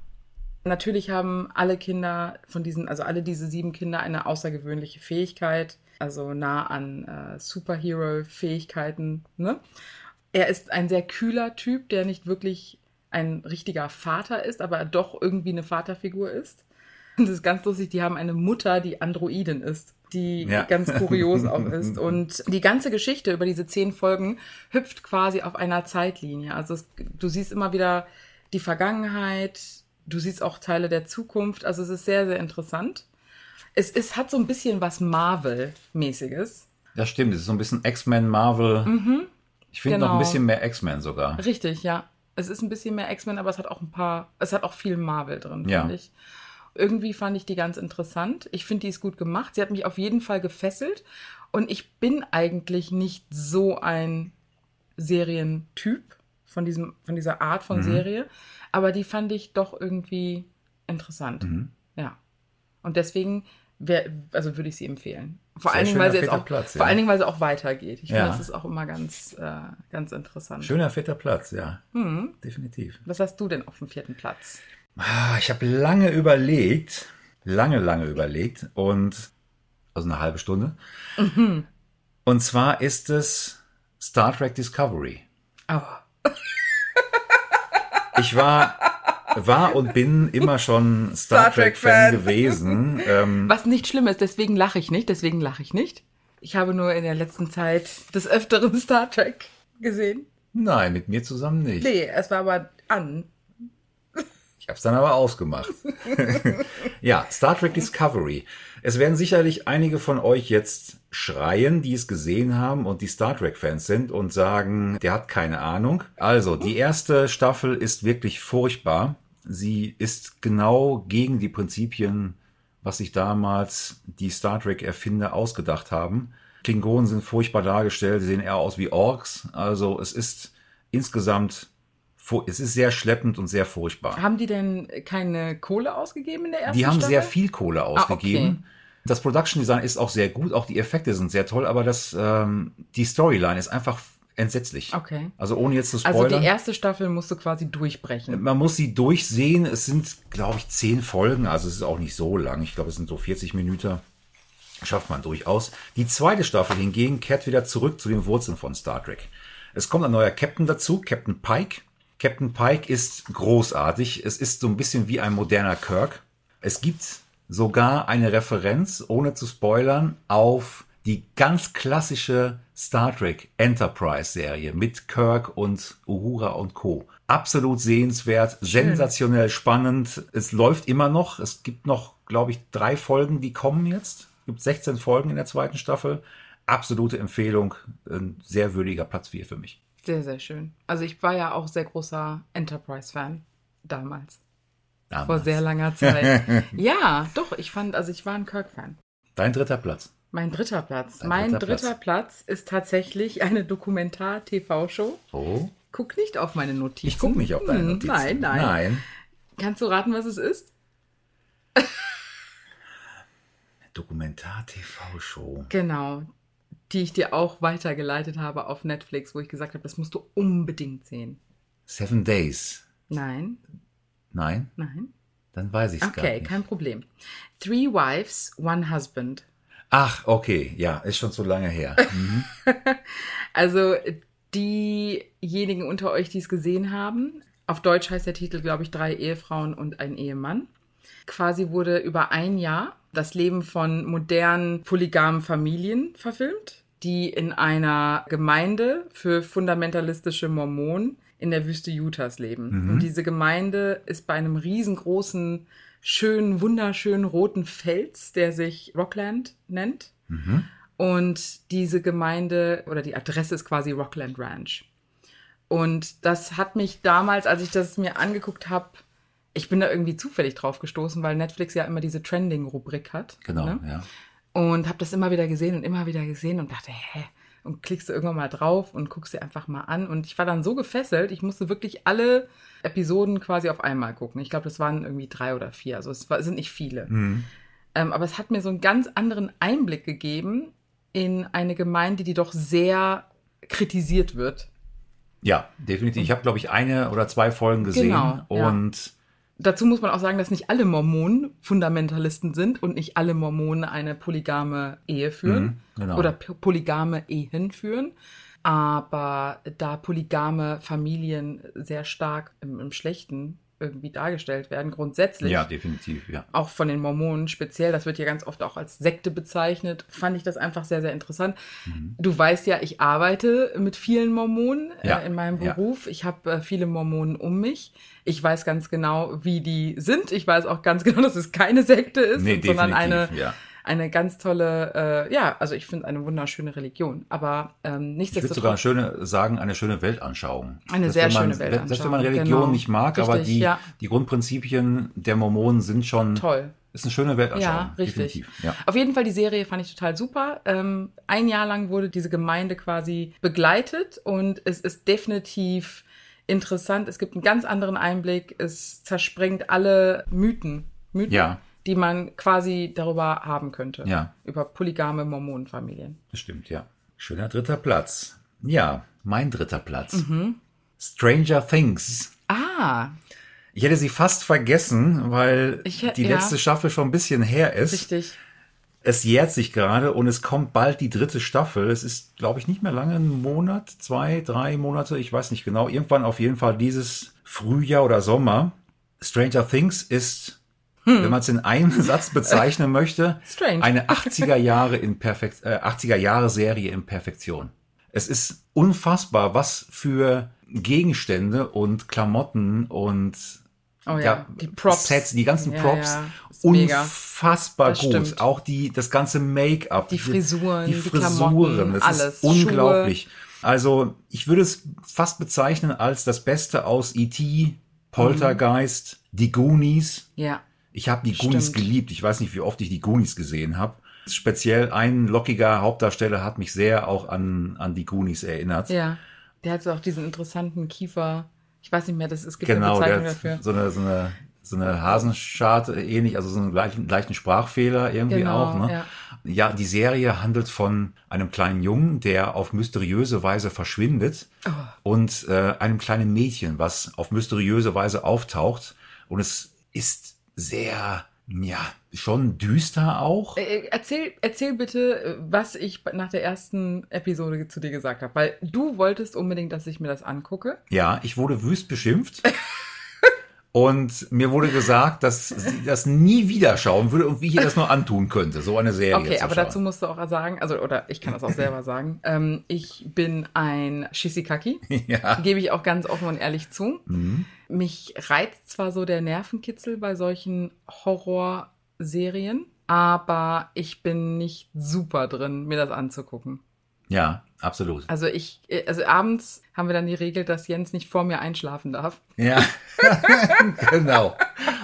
Natürlich haben alle Kinder von diesen, also alle diese sieben Kinder eine außergewöhnliche Fähigkeit, also nah an äh, Superhero-Fähigkeiten. Ne? Er ist ein sehr kühler Typ, der nicht wirklich ein richtiger Vater ist, aber doch irgendwie eine Vaterfigur ist. Und das ist ganz lustig, die haben eine Mutter, die Androidin ist. die Ja. ganz kurios auch ist. Und die ganze Geschichte über diese zehn Folgen hüpft quasi auf einer Zeitlinie. Also es, du siehst immer wieder die Vergangenheit, du siehst auch Teile der Zukunft. Also es ist sehr, sehr interessant. Es ist, hat so ein bisschen was Marvel-mäßiges. Das stimmt, es ist so ein bisschen X-Men, Marvel. Ich finde noch ein genau. bisschen mehr X-Men sogar. Richtig, ja. Es ist ein bisschen mehr X-Men, aber es hat auch ein paar, es hat auch viel Marvel drin, Ja. finde ich. Irgendwie fand ich die ganz interessant. Ich finde, die ist gut gemacht. Sie hat mich auf jeden Fall gefesselt. Und ich bin eigentlich nicht so ein Serientyp von, diesem, von dieser Art Mhm. von Serie. Aber die fand ich doch irgendwie interessant. Mhm. Ja. Und deswegen wär, also würde ich sie empfehlen. Vor Sehr allen Dingen, weil sie jetzt auch, Platz, vor ja. allen Dingen, weil sie auch weitergeht. Ich Ja. finde, das ist auch immer ganz, äh, ganz interessant. Schöner vierter Platz, ja. Mhm. Definitiv. Was hast du denn auf dem vierten Platz? Ah, Ich habe lange überlegt, lange, lange überlegt und also eine halbe Stunde. Mhm. Und zwar ist es Star Trek Discovery. Oh. Ich war, war und bin immer schon Star, Star Trek Fan Trek-Fan. gewesen. Ähm, Was nicht schlimm ist, deswegen lache ich nicht, deswegen lache ich nicht. Ich habe nur in der letzten Zeit des Öfteren Star Trek gesehen. nein, mit mir zusammen nicht. Nee, es war aber an. Ich habe es dann aber ausgemacht. ja, Star Trek Discovery. Es werden sicherlich einige von euch jetzt schreien, die es gesehen haben und die Star Trek-Fans sind und sagen, der hat keine Ahnung. Also, die erste Staffel ist wirklich furchtbar. Sie ist genau gegen die Prinzipien, was sich damals die Star Trek-Erfinder ausgedacht haben. Klingonen sind furchtbar dargestellt, sie sehen eher aus wie Orks. Also, es ist insgesamt, es ist sehr schleppend und sehr furchtbar. Haben die denn keine Kohle ausgegeben in der ersten Die haben Staffel? sehr viel Kohle ausgegeben. okay. Das Production Design ist auch sehr gut, auch die Effekte sind sehr toll, aber das, ähm, die Storyline ist einfach entsetzlich. Okay. Also ohne jetzt zu Also spoilern. die erste Staffel musst du quasi durchbrechen. man muss sie durchsehen. Es sind, glaube ich, zehn Folgen, also es ist auch nicht so lang. Ich glaube, es sind so 40 Minuten. Schafft man durchaus. Die zweite Staffel hingegen kehrt wieder zurück zu den Wurzeln von Star Trek. Es kommt ein neuer Captain dazu, Captain Pike. Captain Pike ist großartig. Es ist so ein bisschen wie ein moderner Kirk. Es gibt sogar eine Referenz, ohne zu spoilern, auf die ganz klassische Star Trek Enterprise Serie mit Kirk und Uhura und Co. Absolut sehenswert, sensationell spannend. Es läuft immer noch. Es gibt noch, glaube ich, drei Folgen, die kommen jetzt. Es gibt 16 Folgen in der zweiten Staffel. Absolute Empfehlung. Ein sehr würdiger Platz 4 für mich. Sehr, sehr schön. Also ich war ja auch sehr großer Enterprise-Fan damals. Vor Damals. sehr langer Zeit. ja, doch, ich fand, also ich war ein Kirk-Fan. Dein dritter Platz. Mein dritter Platz. Dein mein dritter dritter Platz. ist tatsächlich eine Dokumentar-TV-Show. Oh. Guck nicht auf meine Notizen. Ich gucke nicht auf deine Hm, Notizen. Nein, nein, Nein. Kannst du raten, was es ist? Dokumentar-TV-Show. Genau. Die ich dir auch weitergeleitet habe auf Netflix, wo ich gesagt habe, das musst du unbedingt sehen. Seven Days. Nein, Nein? nein. Dann weiß ich es gar Okay, nicht. kein Problem. Three Wives, One Husband. Ach, okay. Ja, ist schon so lange her. Mhm. Also diejenigen unter euch, die es gesehen haben, auf Deutsch heißt der Titel, glaube ich, drei Ehefrauen und ein Ehemann. Quasi wurde über ein Jahr das Leben von modernen polygamen Familien verfilmt, die in einer Gemeinde für fundamentalistische Mormonen in der Wüste Utahs leben. Und diese Gemeinde ist bei einem riesengroßen, schönen, wunderschönen roten Fels, der sich Rockland nennt. Und diese Gemeinde oder die Adresse ist quasi Rockland Ranch. Und das hat mich damals, als ich das mir angeguckt habe, ich bin da irgendwie zufällig drauf gestoßen, weil Netflix ja immer diese Trending-Rubrik hat. Genau, ne? ja. Und habe das immer wieder gesehen und immer wieder gesehen und dachte, hä? Und klickst du irgendwann mal drauf und guckst dir einfach mal an. Und ich war dann so gefesselt, ich musste wirklich alle Episoden quasi auf einmal gucken. Ich glaube, das waren irgendwie drei oder vier. Also es war, sind nicht viele. Mhm. Ähm, aber es hat mir so einen ganz anderen Einblick gegeben in eine Gemeinde, die doch sehr kritisiert wird. Ja, definitiv. Ich habe, glaube ich, eine oder zwei Folgen gesehen. Genau, ja. und Dazu muss man auch sagen, dass nicht alle Mormonen Fundamentalisten sind und nicht alle Mormonen eine polygame Ehe führen Mhm, genau. oder polygame Ehen führen. Aber da polygame Familien sehr stark im, im Schlechten irgendwie dargestellt werden, grundsätzlich. Ja, definitiv, ja. Auch von den Mormonen speziell, das wird ja ganz oft auch als Sekte bezeichnet, fand ich das einfach sehr, sehr interessant. Mhm. Du weißt ja, ich arbeite mit vielen Mormonen Ja, äh, in meinem ja. Beruf. Ich habe äh, viele Mormonen um mich. Ich weiß ganz genau, wie die sind. Ich weiß auch ganz genau, dass es keine Sekte ist, Nee, sondern eine, ja. Eine ganz tolle, äh, ja, also ich finde eine wunderschöne Religion. Aber ähm, Ich würde sogar eine nichtsdestotrotz. schöne, sagen, eine schöne Weltanschauung. Eine Selbst sehr man, schöne Weltanschauung, Selbst wenn man Religion genau. nicht mag, aber Richtig, die, ja. die Grundprinzipien der Mormonen sind schon, Toll. ist eine schöne Weltanschauung. Ja, richtig. Ja. Auf jeden Fall die Serie fand ich total super. Ähm, ein Jahr lang wurde diese Gemeinde quasi begleitet und es ist definitiv interessant. Es gibt einen ganz anderen Einblick. Es zersprengt alle Mythen, Mythen Ja. Die man quasi darüber haben könnte. Ja. Über polygame Mormonenfamilien. Das stimmt, ja. Schöner dritter Platz. Ja, mein dritter Platz. Mhm. Stranger Things. Ah, Ich hätte sie fast vergessen, weil Ich die ja. letzte Staffel schon ein bisschen her ist. richtig. Es jährt sich gerade und es kommt bald die dritte Staffel. Es ist, glaube ich, nicht mehr lange, ein Monat, zwei, drei Monate, ich weiß nicht genau. Irgendwann auf jeden Fall dieses Frühjahr oder Sommer. Stranger Things ist, wenn man es in einem Satz bezeichnen möchte, Hm. Strange. eine 80er Jahre in Perfekt, äh, 80er Jahre Serie in Perfektion. Es ist unfassbar, was für Gegenstände und Klamotten und Oh ja, die Props. Sets, die ganzen Ja, Props, ja, unfassbar gut. stimmt. Auch die, das ganze Make-up, Die Frisuren, die die Frisuren, das alles, ist unglaublich. Also ich würde es fast bezeichnen als das Beste aus E.T., Poltergeist, die Goonies. Ja. Ich habe die Goonies Stimmt. geliebt. Ich weiß nicht, wie oft ich die Goonies gesehen habe. Speziell ein lockiger Hauptdarsteller hat mich sehr auch an, an die Goonies erinnert. Ja. Der hat so auch diesen interessanten Kiefer. Ich weiß nicht mehr, das, es gibt Genau, eine Bezeichnung dafür. so eine, so eine, so eine Hasenscharte ähnlich, also so einen leichten, leichten Sprachfehler irgendwie Genau, auch. Ne? ja. ja, die Serie handelt von einem kleinen Jungen, der auf mysteriöse Weise verschwindet Oh. und äh, einem kleinen Mädchen, was auf mysteriöse Weise auftaucht. Und es ist sehr, ja, schon düster auch. Äh, Erzähl, erzähl bitte, was ich nach der ersten Episode zu dir gesagt habe, weil du wolltest unbedingt, dass ich mir das angucke. Ja, ich wurde wüst beschimpft. Und mir wurde gesagt, dass sie das nie wieder schauen würde und wie ich ihr das nur antun könnte, so eine Serie Okay, aber schauen. dazu musst du auch sagen, also oder ich kann das auch selber sagen. Ähm, ich bin ein Shisikaki, Ja. gebe ich auch ganz offen und ehrlich zu. Mhm. Mich reizt zwar so der Nervenkitzel bei solchen Horrorserien, aber ich bin nicht super drin, mir das anzugucken. Ja, absolut. Also ich, also abends haben wir dann die Regel, dass Jens nicht vor mir einschlafen darf. Ja, genau.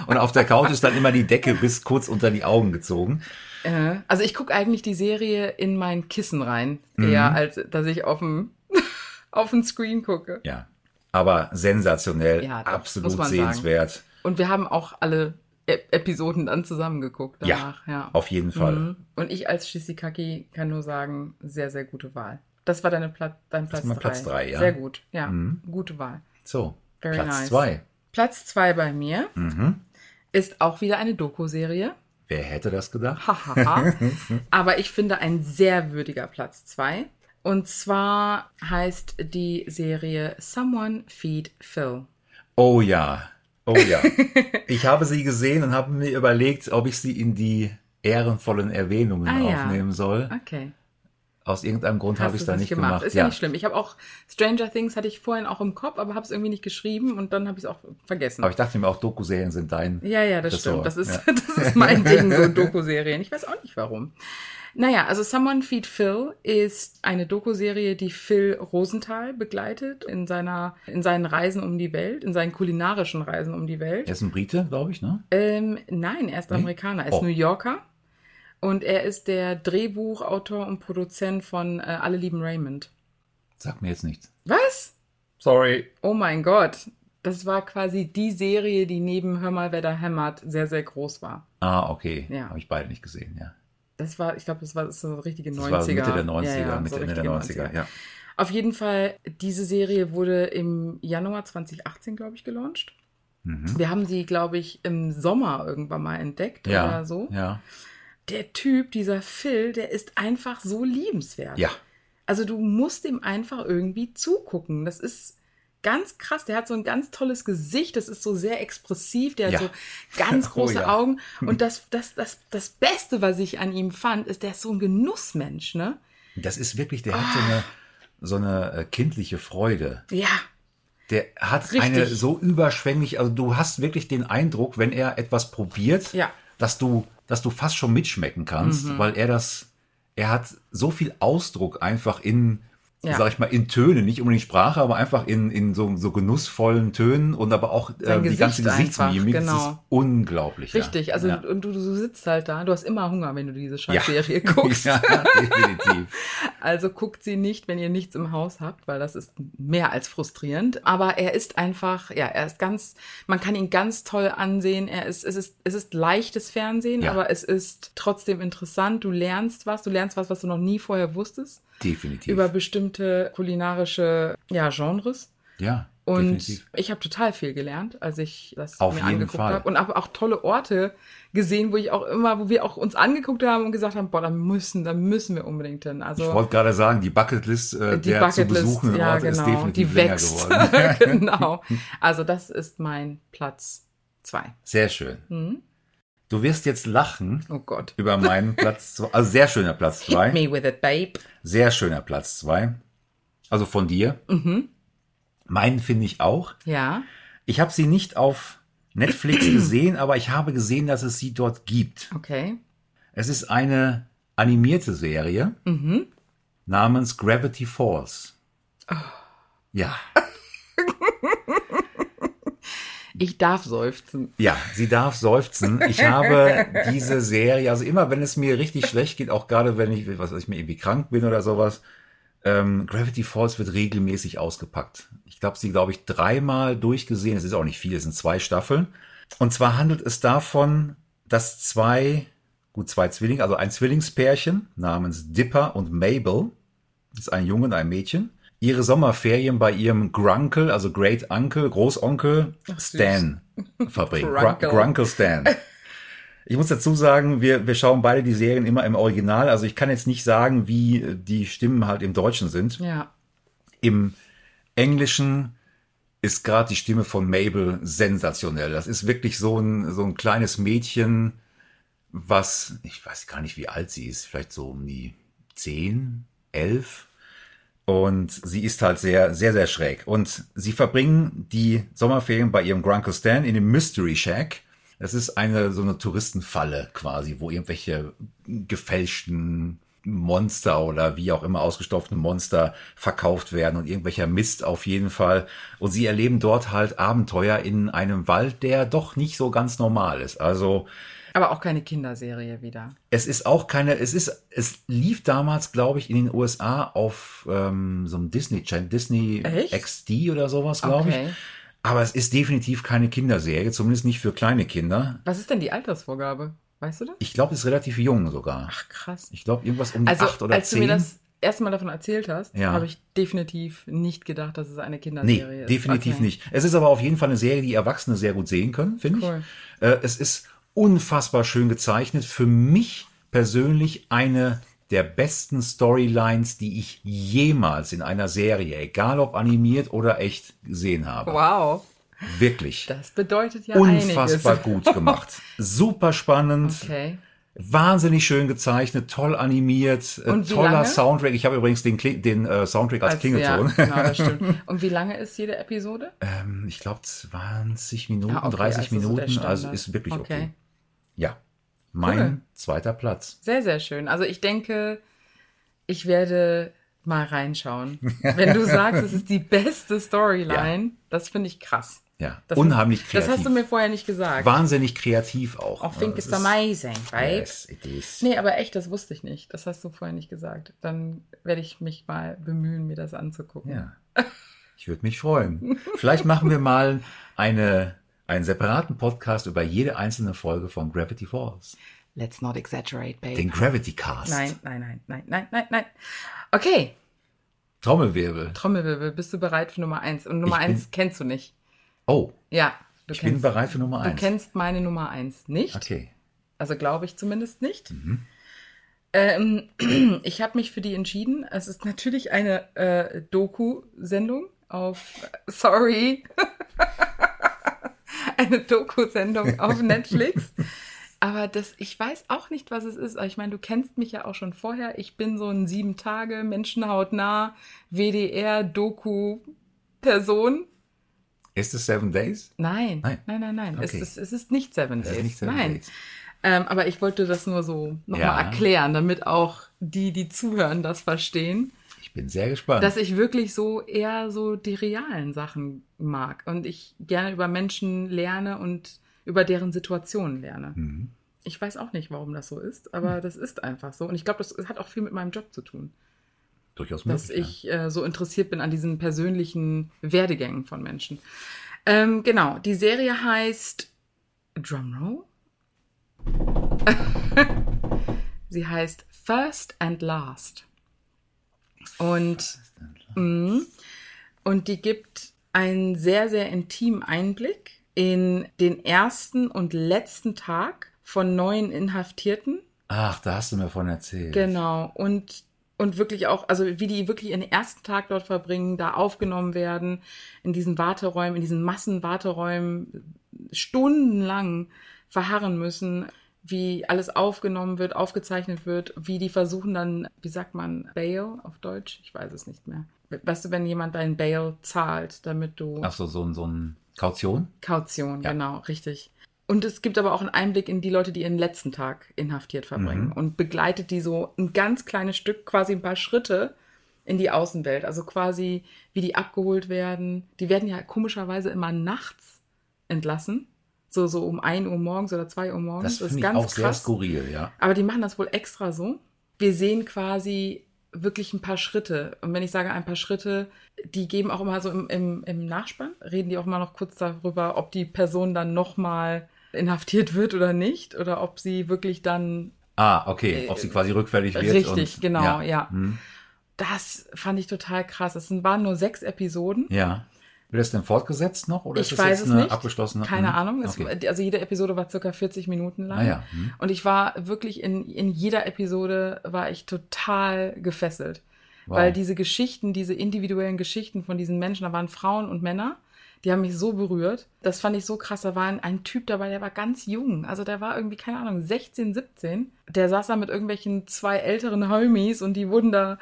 Und auf der Couch ist dann immer die Decke bis kurz unter die Augen gezogen. Äh, Also ich gucke eigentlich die Serie in mein Kissen rein, Mhm. eher als dass ich auf dem auf den Screen gucke. Ja, aber sensationell, Ja, absolut sehenswert. Und wir haben auch alle e Episoden dann zusammengeguckt Ja, danach. Ja, auf jeden Fall. Mhm. Und ich als Shisikaki kann nur sagen, sehr, sehr gute Wahl. Das war deine Pla dein Platz ist mein drei. Platz drei, ja. Sehr gut, ja. Mhm. Gute Wahl. So, Very Platz nice. zwei. Platz zwei bei mir Mhm. ist auch wieder eine Doku-Serie. Wer hätte das gedacht? Aber ich finde ein sehr würdiger Platz zwei. Und zwar heißt die Serie Someone Feed Phil. Oh ja, oh ja. ich habe sie gesehen und habe mir überlegt, ob ich sie in die ehrenvollen Erwähnungen Ah, ja. aufnehmen soll. Okay. Aus irgendeinem Grund habe ich es da nicht gemacht. Ist ja. nicht schlimm. Ich habe auch Stranger Things hatte ich vorhin auch im Kopf, aber habe es irgendwie nicht geschrieben und dann habe ich es auch vergessen. Aber ich dachte mir auch, Doku-Serien sind dein. ja, ja, das Ressort, stimmt. Das ist, ja. das ist mein Ding, so Doku-Serien. Ich weiß auch nicht warum. Naja, also Someone Feed Phil ist eine Doku-Serie, die Phil Rosenthal begleitet in seiner, in seinen Reisen um die Welt, in seinen kulinarischen Reisen um die Welt. Er ist ein Brite, glaube ich, ne? Ähm, nein, er ist Nee? Amerikaner. Er ist Oh. New Yorker. Und er ist der Drehbuchautor und Produzent von äh, Alle lieben Raymond. Sag mir jetzt nichts. Was? Sorry. Oh mein Gott. Das war quasi die Serie, die neben Hör mal, wer da hämmert sehr, sehr groß war. Ah, okay. Ja. Habe ich beide nicht gesehen, ja. Das war, ich glaube, das war so richtige 90er. Das war Mitte der 90er, Ja, ja, Mitte, so Ende der richtige 90er, ja. Auf jeden Fall, diese Serie wurde im Januar 2018, glaube ich, gelauncht. Mhm. Wir haben sie, glaube ich, im Sommer irgendwann mal entdeckt Ja, oder so. ja. Der Typ, dieser Phil, der ist einfach so liebenswert. Ja, Also du musst ihm einfach irgendwie zugucken. Das ist ganz krass. Der hat so ein ganz tolles Gesicht. Das ist so sehr expressiv. Der Ja. hat so ganz Oh große ja. Augen. Und das, das, das, das Beste, was ich an ihm fand, ist, der ist so ein Genussmensch, ne? Das ist wirklich, der hat so eine, so eine äh, kindliche Freude. Ja. Der hat Richtig. eine so überschwänglich, also du hast wirklich den Eindruck, wenn er etwas probiert, Ja. Mhm. dass du, dass du fast schon mitschmecken kannst, weil er das, er hat so viel Ausdruck einfach in, Ja. sag ich mal, in Tönen, nicht unbedingt Sprache, aber einfach in, in so, so genussvollen Tönen und aber auch äh, die ganze Gesicht Gesichtsmimik, einfach, das ist genau. unglaublich. Richtig, also ja. und du, du sitzt halt da, du hast immer Hunger, wenn du diese ja. Scheißserie guckst. ja, definitiv. Also guckt sie nicht, wenn ihr nichts im Haus habt, weil das ist mehr als frustrierend. Aber er ist einfach, ja, er ist ganz, man kann ihn ganz toll ansehen. Er ist, es ist, es ist leichtes Fernsehen, Ja. aber es ist trotzdem interessant. Du lernst was, du lernst was, was du noch nie vorher wusstest Definitiv. über bestimmte kulinarische ja, Genres. ja, Und definitiv. ich habe total viel gelernt, als ich das Auf mir angeguckt habe. Und habe auch tolle Orte gesehen, wo ich auch immer, wo wir auch uns angeguckt haben und gesagt haben, boah, da müssen, da müssen wir unbedingt hin. Also Ich wollte gerade sagen, die Bucketlist äh, die der zu Bucketlist, besuchenden ja Orte ist genau, definitiv die wächst. geworden. genau. Also das ist mein Platz zwei. Sehr schön. Mhm. Du wirst jetzt lachen Oh Gott. über meinen Platz zwei. Also sehr schöner Platz Hit zwei. me with it, babe. Sehr schöner Platz zwei. Also von dir. Mhm. Meinen finde ich auch. Ja. Ich habe sie nicht auf Netflix gesehen, aber ich habe gesehen, dass es sie dort gibt. Okay. Es ist eine animierte Serie Mhm. namens Gravity Falls. Oh. Ja, Ich darf seufzen. ja, sie darf seufzen. Ich habe diese Serie, also immer wenn es mir richtig schlecht geht, auch gerade wenn ich, was weiß ich, mir irgendwie krank bin oder sowas, ähm, Gravity Falls wird regelmäßig ausgepackt. Ich glaube, sie, glaube ich, dreimal durchgesehen. Es ist auch nicht viel, es sind zwei Staffeln. Und zwar handelt es davon, dass zwei, gut, zwei Zwillinge, also ein Zwillingspärchen namens Dipper und Mabel, das ist ein Junge und ein Mädchen, ihre Sommerferien bei ihrem Grunkel, also Great Uncle, Großonkel Stan verbringen. Gr Grunkel. Grunkel Stan. Ich muss dazu sagen, wir, wir schauen beide die Serien immer im Original. Also ich kann jetzt nicht sagen, wie die Stimmen halt im Deutschen sind. Ja. Im Englischen ist gerade die Stimme von Mabel sensationell. Das ist wirklich so ein, so ein kleines Mädchen, was, ich weiß gar nicht, wie alt sie ist, vielleicht so um die zehn, elf. Und sie ist halt sehr, sehr, sehr schräg. Und sie verbringen die Sommerferien bei ihrem Grunkle Stan in dem Mystery Shack. Das ist eine, so eine Touristenfalle quasi, wo irgendwelche gefälschten Monster oder wie auch immer ausgestopften Monster verkauft werden und irgendwelcher Mist auf jeden Fall. Und sie erleben dort halt Abenteuer in einem Wald, der doch nicht so ganz normal ist. Also, Aber auch keine Kinderserie wieder. es ist auch keine, es ist, es lief damals, glaube ich, in den USA auf ähm, so einem Disney Channel, Disney Echt? XD oder sowas, glaube Okay. ich. Aber es ist definitiv keine Kinderserie, zumindest nicht für kleine Kinder. Was ist denn die Altersvorgabe? Weißt du das? Ich glaube, es ist relativ jung sogar. Ach, krass. Ich glaube, irgendwas um die Also, acht oder als zehn. du mir das erste Mal davon erzählt hast, Ja. habe ich definitiv nicht gedacht, dass es eine Nee, Kinderserie ist. definitiv Okay. nicht. Es ist aber auf jeden Fall eine Serie, die Erwachsene sehr gut sehen können, finde Cool. ich. Äh, es ist unfassbar schön gezeichnet. Für mich persönlich eine der besten Storylines, die ich jemals in einer Serie, egal ob animiert oder echt, gesehen habe. Wow, Wirklich. das bedeutet ja Unfassbar einiges. gut gemacht. Super spannend. Okay. Wahnsinnig schön gezeichnet, toll animiert, äh, toller lange? Soundtrack. Ich habe übrigens den, Kling- den äh, Soundtrack als, ja, Klingelton. genau, das stimmt. Und wie lange ist jede Episode? Ähm, ich glaube 20 Minuten, Ah, okay, 30 also so Minuten, also Standard. ist wirklich okay. Okay. Ja, mein Cool. zweiter Platz. Sehr, sehr schön. Also ich denke, ich werde mal reinschauen. Wenn du sagst, es ist die beste Storyline, das finde ich krass. Ja, Das, unheimlich kreativ. Das hast du mir vorher nicht gesagt. Wahnsinnig kreativ auch. I think Es it's amazing, right? Yes, it is. Nee, aber echt, das wusste ich nicht. Das hast du vorher nicht gesagt. Dann werde ich mich mal bemühen, mir das anzugucken. Ja, ich würde mich freuen. Vielleicht machen wir mal eine, einen separaten Podcast über jede einzelne Folge von Gravity Falls. Let's not exaggerate, babe. Den Gravity Cast. Nein, nein, nein, nein, nein, nein, nein. Okay, Trommelwirbel. Trommelwirbel, bist du bereit für Nummer eins? Und Nummer Ich bin- eins kennst du nicht. Oh, Ja, du ich bin bereit für Nummer Du eins. kennst meine Nummer eins nicht. Okay. Also glaube ich zumindest nicht. Mhm. Ähm, ich habe mich für die entschieden. Es ist natürlich eine äh, Doku-Sendung auf, sorry, eine Doku-Sendung auf Netflix. Aber das, ich weiß auch nicht, was es ist. Aber ich meine, du kennst mich ja auch schon vorher. Ich bin so ein sieben Tage Menschenhautnah WDR Doku Person. Ist es Seven Days? Nein, Nein. nein, nein, nein. Es, Okay. ist, es ist nicht Seven Es Days. nicht Seven nein. Days. Ähm, aber ich wollte das nur so nochmal Ja. erklären, damit auch die, die zuhören, das verstehen, Ich bin sehr gespannt. dass ich wirklich so eher so die realen Sachen mag und ich gerne über Menschen lerne und über deren Situationen lerne. Mhm. Ich weiß auch nicht, warum das so ist, aber das ist einfach so. Und ich glaube, das hat auch viel mit meinem Job zu tun, Durchaus dass möglich. ich äh, so interessiert bin an diesen persönlichen Werdegängen von Menschen. Ähm, genau, die Serie heißt Drumroll. Sie heißt First and Last. Und, mh, und die gibt einen sehr, sehr intimen Einblick in den ersten und letzten Tag von neuen Inhaftierten. Ach, da hast du mir von erzählt. Genau. Und, und wirklich auch, also wie die wirklich ihren ersten Tag dort verbringen, da aufgenommen werden, in diesen Warteräumen, in diesen Massenwarteräumen stundenlang verharren müssen, wie alles aufgenommen wird, aufgezeichnet wird, wie die versuchen dann, wie sagt man, Bail auf Deutsch? Ich weiß es nicht mehr. Weißt du, wenn jemand dein Bail zahlt, damit du Ach so, so, ein- so ein Kaution? Kaution, Ja. genau, richtig. Und es gibt aber auch einen Einblick in die Leute, die ihren letzten Tag inhaftiert verbringen Mhm. und begleitet die so ein ganz kleines Stück, quasi ein paar Schritte in die Außenwelt. Also quasi, wie die abgeholt werden. Die werden ja komischerweise immer nachts entlassen. So, so um 1 Uhr morgens oder 2 Uhr morgens. Das finde ich auch sehr skurril, ja. Aber die machen das wohl extra so. Wir sehen quasi wirklich ein paar Schritte. Und wenn ich sage ein paar Schritte, die geben auch immer so im, im, im Nachspann, reden die auch mal noch kurz darüber, ob die Person dann nochmal inhaftiert wird oder nicht. Oder ob sie wirklich dann. Ah, okay. Ob sie quasi rückfällig wird. Richtig, und, genau, ja. Hm. Das fand ich total krass. Es waren nur sechs Episoden. Ja. Wird das denn fortgesetzt noch? Oder Ich ist das jetzt es eine nicht. abgeschlossene? Keine Hm. Ahnung. Es, Okay. Also jede Episode war circa 40 Minuten lang. Ah ja. Hm. Und ich war wirklich in, in jeder Episode war ich total gefesselt. Wow. Weil diese Geschichten, diese individuellen Geschichten von diesen Menschen, da waren Frauen und Männer, die haben mich so berührt. Das fand ich so krass. Da war ein, ein Typ dabei, der war ganz jung. Also der war irgendwie, keine Ahnung, 16, 17. Der saß da mit irgendwelchen zwei älteren Homies und die wurden da.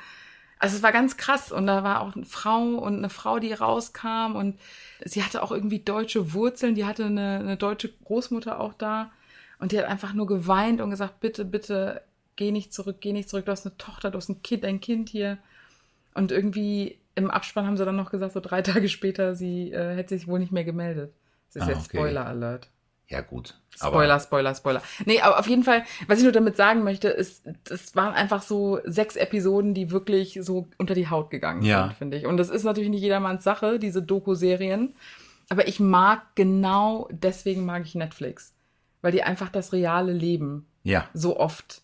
Also es war ganz krass. Und da war auch eine Frau und eine Frau, die rauskam und sie hatte auch irgendwie deutsche Wurzeln. Die hatte eine, eine deutsche Großmutter auch da. Und die hat einfach nur geweint und gesagt, bitte, bitte, geh nicht zurück, geh nicht zurück. Du hast eine Tochter, du hast ein Kind, ein Kind hier. Und irgendwie im Abspann haben sie dann noch gesagt, so drei Tage später, sie äh, hätte sich wohl nicht mehr gemeldet. Das ist Ah, jetzt okay. Spoiler Alert. Ja, gut. Spoiler, Spoiler, Spoiler. Nee, aber auf jeden Fall, was ich nur damit sagen möchte, ist, das waren einfach so sechs Episoden, die wirklich so unter die Haut gegangen Ja. sind, finde ich. Und das ist natürlich nicht jedermanns Sache, diese Doku-Serien. Aber ich mag genau deswegen mag ich Netflix. Weil die einfach das reale Leben Ja. so oft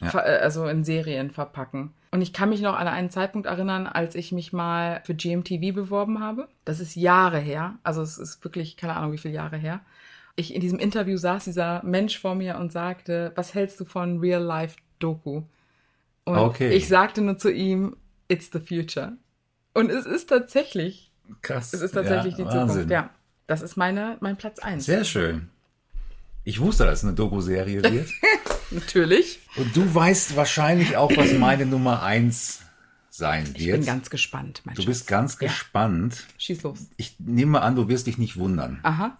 Ja. äh, also in Serien verpacken. Und ich kann mich noch an einen Zeitpunkt erinnern, als ich mich mal für GMTV beworben habe. Das ist Jahre her. Also es ist wirklich keine Ahnung, wie viele Jahre her. Ich in diesem Interview saß dieser Mensch vor mir und sagte, was hältst du von Real-Life-Doku? Und Okay. ich sagte nur zu ihm, it's the future. Und es ist tatsächlich, Krass. es ist tatsächlich ja, die Zukunft. Wahnsinn. Ja, das ist meine, mein Platz eins. Sehr schön. Ich wusste, dass es eine Doku-Serie wird. Natürlich. Und du weißt wahrscheinlich auch, was meine Nummer eins sein wird. Ich bin ganz gespannt, mein du Schatz. bist ganz Ja. gespannt. Schieß los. Ich nehme an, du wirst dich nicht wundern. Aha.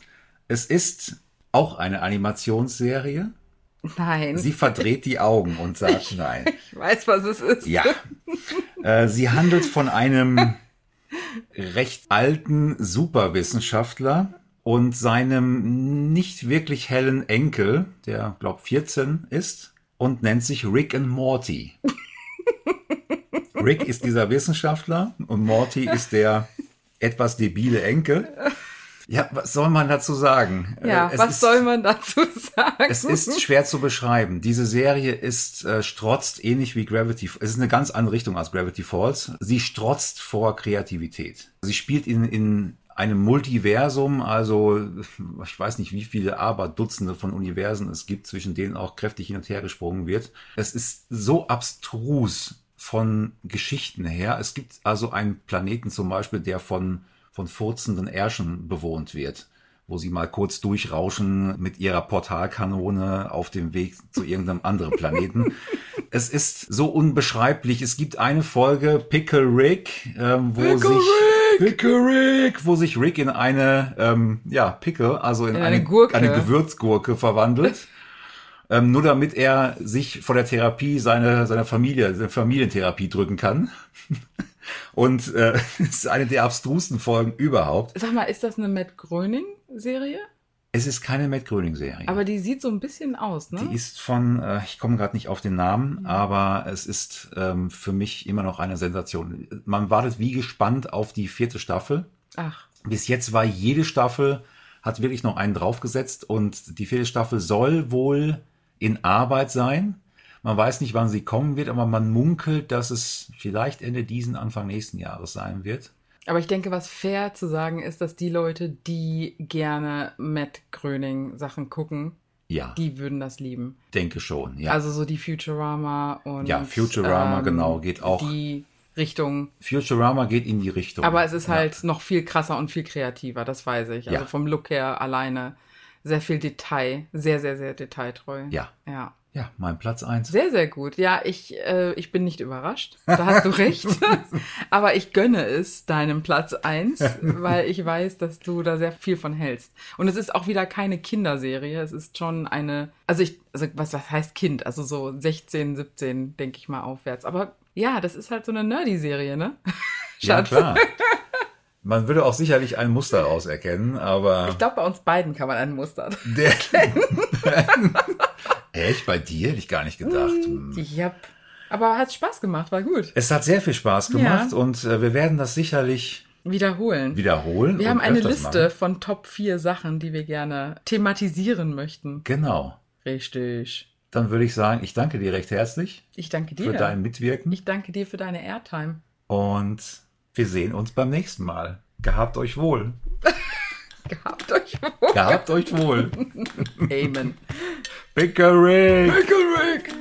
Es ist auch eine Animationsserie. Nein. Sie verdreht die Augen und sagt nein. ich weiß, was es ist. Ja. Äh, sie handelt von einem recht alten Superwissenschaftler und seinem nicht wirklich hellen Enkel, der glaub 14 ist und nennt sich Rick and Morty. Rick ist dieser Wissenschaftler und Morty ist der etwas debile Enkel. Ja, was soll man dazu sagen? Ja, Äh, es was ist- soll man dazu sagen? es ist schwer zu beschreiben. Diese Serie ist äh, strotzt ähnlich wie Gravity. Es ist eine ganz andere Richtung als Gravity Falls. Sie strotzt vor Kreativität. Sie spielt in, in einem Multiversum, also ich weiß nicht, wie viele aber Dutzende von Universen es gibt, zwischen denen auch kräftig hin und her gesprungen wird. Es ist so abstrus von Geschichten her. Es gibt also einen Planeten zum Beispiel, der von, von furzenden Ärschen bewohnt wird, wo sie mal kurz durchrauschen mit ihrer Portalkanone auf dem Weg zu irgendeinem anderen Planeten. es ist so unbeschreiblich. Es gibt eine Folge, Pickle Rick, ähm, wo Pickle sich Rick! Pickle Rick, wo sich Rick in eine ähm, ja Pickle, also in, In eine, eine Gurke. eine Gewürzgurke verwandelt. ähm, nur damit er sich vor der Therapie seine, seine Familie, seine Familientherapie drücken kann. Und äh, ist eine der abstrusten Folgen überhaupt. Sag mal, ist das eine Matt Gröning-Serie? Es ist keine Matt Gröning-Serie. Aber die sieht so ein bisschen aus, ne? Die ist von, äh, ich komme gerade nicht auf den Namen, aber es ist ähm, für mich immer noch eine Sensation. Man wartet wie gespannt auf die vierte Staffel. Ach, Bis jetzt war jede Staffel, hat wirklich noch einen draufgesetzt und die vierte Staffel soll wohl in Arbeit sein. Man weiß nicht, wann sie kommen wird, aber man munkelt, dass es vielleicht Ende diesen, Anfang nächsten Jahres sein wird. aber ich denke, was fair zu sagen ist, dass die Leute, die gerne Matt Gröning Sachen gucken, Ja, die würden das lieben. denke schon. Ja. Also so die Futurama und Ja, Futurama, genau, geht auch. die Richtung. Futurama geht in die Richtung. Aber es ist Ja. halt noch viel krasser und viel kreativer, das weiß ich. Also Ja. vom Look her alleine sehr viel Detail, sehr, sehr, sehr detailtreu. Ja. Ja. Ja, mein Platz eins. Sehr, sehr gut. Ja, ich, äh, ich bin nicht überrascht. Da hast du recht. Aber ich gönne es deinem Platz eins, weil ich weiß, dass du da sehr viel von hältst. Und es ist auch wieder keine Kinderserie. Es ist schon eine, also ich, also was, was heißt Kind? Also so 16, 17, denke ich mal, aufwärts. Aber ja, das ist halt so eine Nerdy-Serie, ne? Ja, Schatz. klar. Man würde auch sicherlich ein Muster rauserkennen, aber Ich glaube, bei uns beiden kann man ein Muster. der. Echt? Bei dir hätte ich gar nicht gedacht. Hm. Yep. Aber hat Spaß gemacht, war gut. Es hat sehr viel Spaß gemacht Ja. und äh, wir werden das sicherlich Wiederholen. wiederholen. Wir haben eine Liste machen. von Top 4 Sachen, die wir gerne thematisieren möchten. Genau. Richtig. Dann würde ich sagen, ich danke dir recht herzlich Ich danke dir. für dein Mitwirken ich danke dir für deine Airtime. und wir sehen uns beim nächsten Mal. Gehabt euch wohl. Gehabt euch wohl. Gehabt euch wohl. Amen. Pickerick. Pickerick.